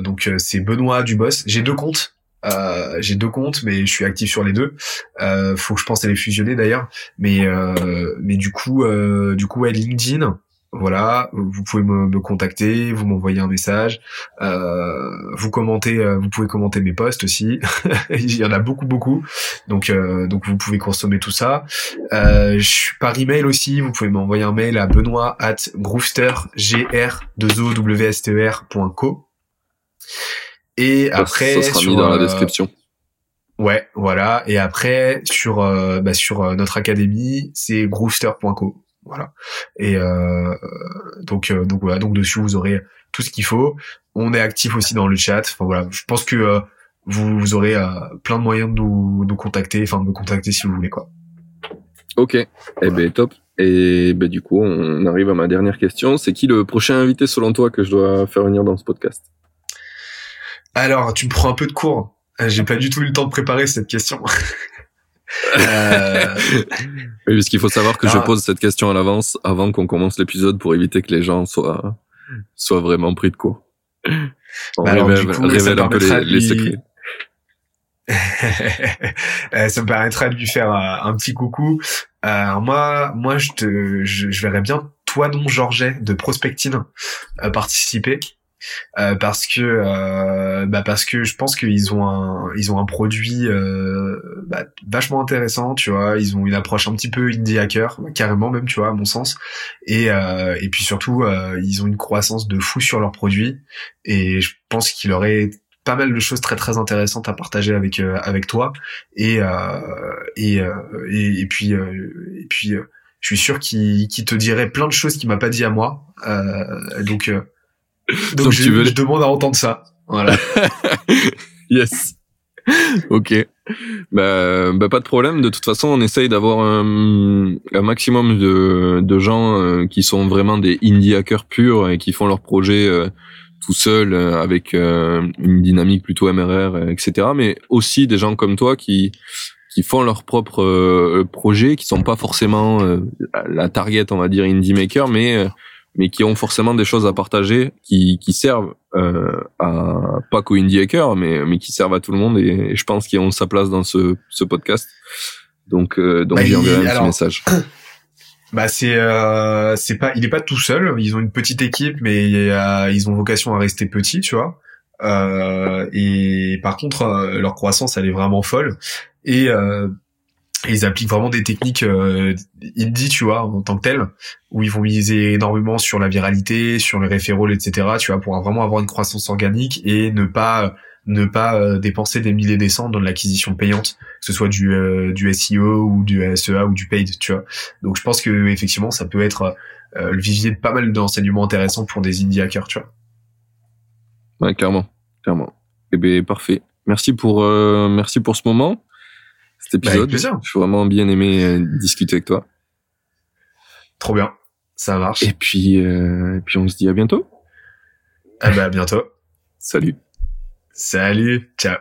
donc c'est Benoît Dubos. J'ai deux comptes. Euh, j'ai deux comptes, mais je suis actif sur les deux. Euh, faut que je pense à les fusionner d'ailleurs. Mais euh, mais du coup, euh, du coup, ouais, LinkedIn. Voilà, vous pouvez me, me contacter, vous m'envoyez un message, euh, vous commentez, vous pouvez commenter mes posts aussi. Il y en a beaucoup, beaucoup. Donc, donc vous pouvez consommer tout ça. je suis par email aussi. Vous pouvez m'envoyer un mail à Benoît at Groovester g r 2 o w s t e Et après, ça sera mis dans la euh, description. Ouais, voilà. Et après, sur euh, bah, sur euh, notre académie, c'est groovester.co. Voilà. Et euh, donc donc voilà, donc dessus vous aurez tout ce qu'il faut. On est actif aussi dans le chat. Enfin voilà, je pense que vous, vous aurez plein de moyens de nous, nous contacter, enfin de me contacter si vous voulez quoi. Ok. Eh ben top. Et ben du coup, on arrive à ma dernière question. C'est qui le prochain invité selon toi que je dois faire venir dans ce podcast? Alors, tu me prends un peu de cours. Euh, j'ai pas du tout eu le temps de préparer cette question. euh... Oui, parce qu'il faut savoir que je pose cette question à l'avance avant qu'on commence l'épisode pour éviter que les gens soient, soient vraiment pris de cours. On bah révèle, un peu les, secrets. Euh, ça me permettra de lui faire un, petit coucou. Euh, moi, moi, je te, je, je verrais bien toi, non Georget de Prospectine euh, participer. Euh, parce que euh, bah parce que je pense qu'ils ont un ils ont un produit euh, bah, vachement intéressant tu vois. Ils ont une approche un petit peu indie hacker carrément même tu vois à mon sens. Et et puis surtout ils ont une croissance de fou sur leurs produits. Et je pense qu'il aurait pas mal de choses très très intéressantes à partager avec avec toi. Et et, et, puis et puis je suis sûr qu'il te dirait plein de choses qu'il m'a pas dit à moi. Donc donc, je, tu veux... je demande à entendre ça. Voilà. yes. ok. Bah, bah, pas de problème. De toute façon, on essaye d'avoir un, un, maximum de, de gens euh, qui sont vraiment des indie hackers purs et qui font leur projet euh, tout seuls euh, avec une dynamique plutôt MRR, etc. Mais aussi des gens comme toi qui qui font leur propre projet, qui sont pas forcément la target, on va dire, indie maker, mais mais qui ont forcément des choses à partager, qui, qui servent euh, à pas qu'au indie hacker, mais mais qui servent à tout le monde et, je pense qu'ils ont sa place dans ce ce podcast. Donc euh, donc bah, j'y enverrai un petit message. Bah c'est euh, c'est pas il est pas tout seul. Ils ont une petite équipe, mais ils ont vocation à rester petits, tu vois. Euh, et par contre, euh, leur croissance elle est vraiment folle. Et euh, ils appliquent vraiment des techniques euh, indie, tu vois, en tant que telles, où ils vont miser énormément sur la viralité, sur les référents, etc., tu vois, pour vraiment avoir une croissance organique et ne pas ne pas euh, dépenser des milliers des dans de l'acquisition payante, que ce soit du euh, du SEO ou du SEA ou du paid, tu vois. Donc je pense que effectivement ça peut être euh, le vivier de pas mal d'enseignements intéressants pour des indie hackers, tu vois. Ouais, clairement, clairement. Eh ben parfait. Merci pour merci pour ce moment cet bah, épisode. Bah, J'ai vraiment bien aimé euh, discuter avec toi. Trop bien. Ça marche. Et puis, euh, et puis on se dit à bientôt. Ah bah à bientôt. Salut. Salut. Ciao.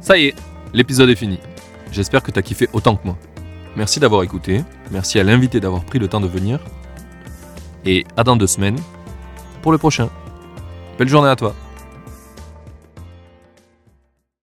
Ça y est, l'épisode est fini. J'espère que t'as kiffé autant que moi. Merci d'avoir écouté, merci à l'invité d'avoir pris le temps de venir. Et à dans deux semaines pour le prochain. Belle journée à toi.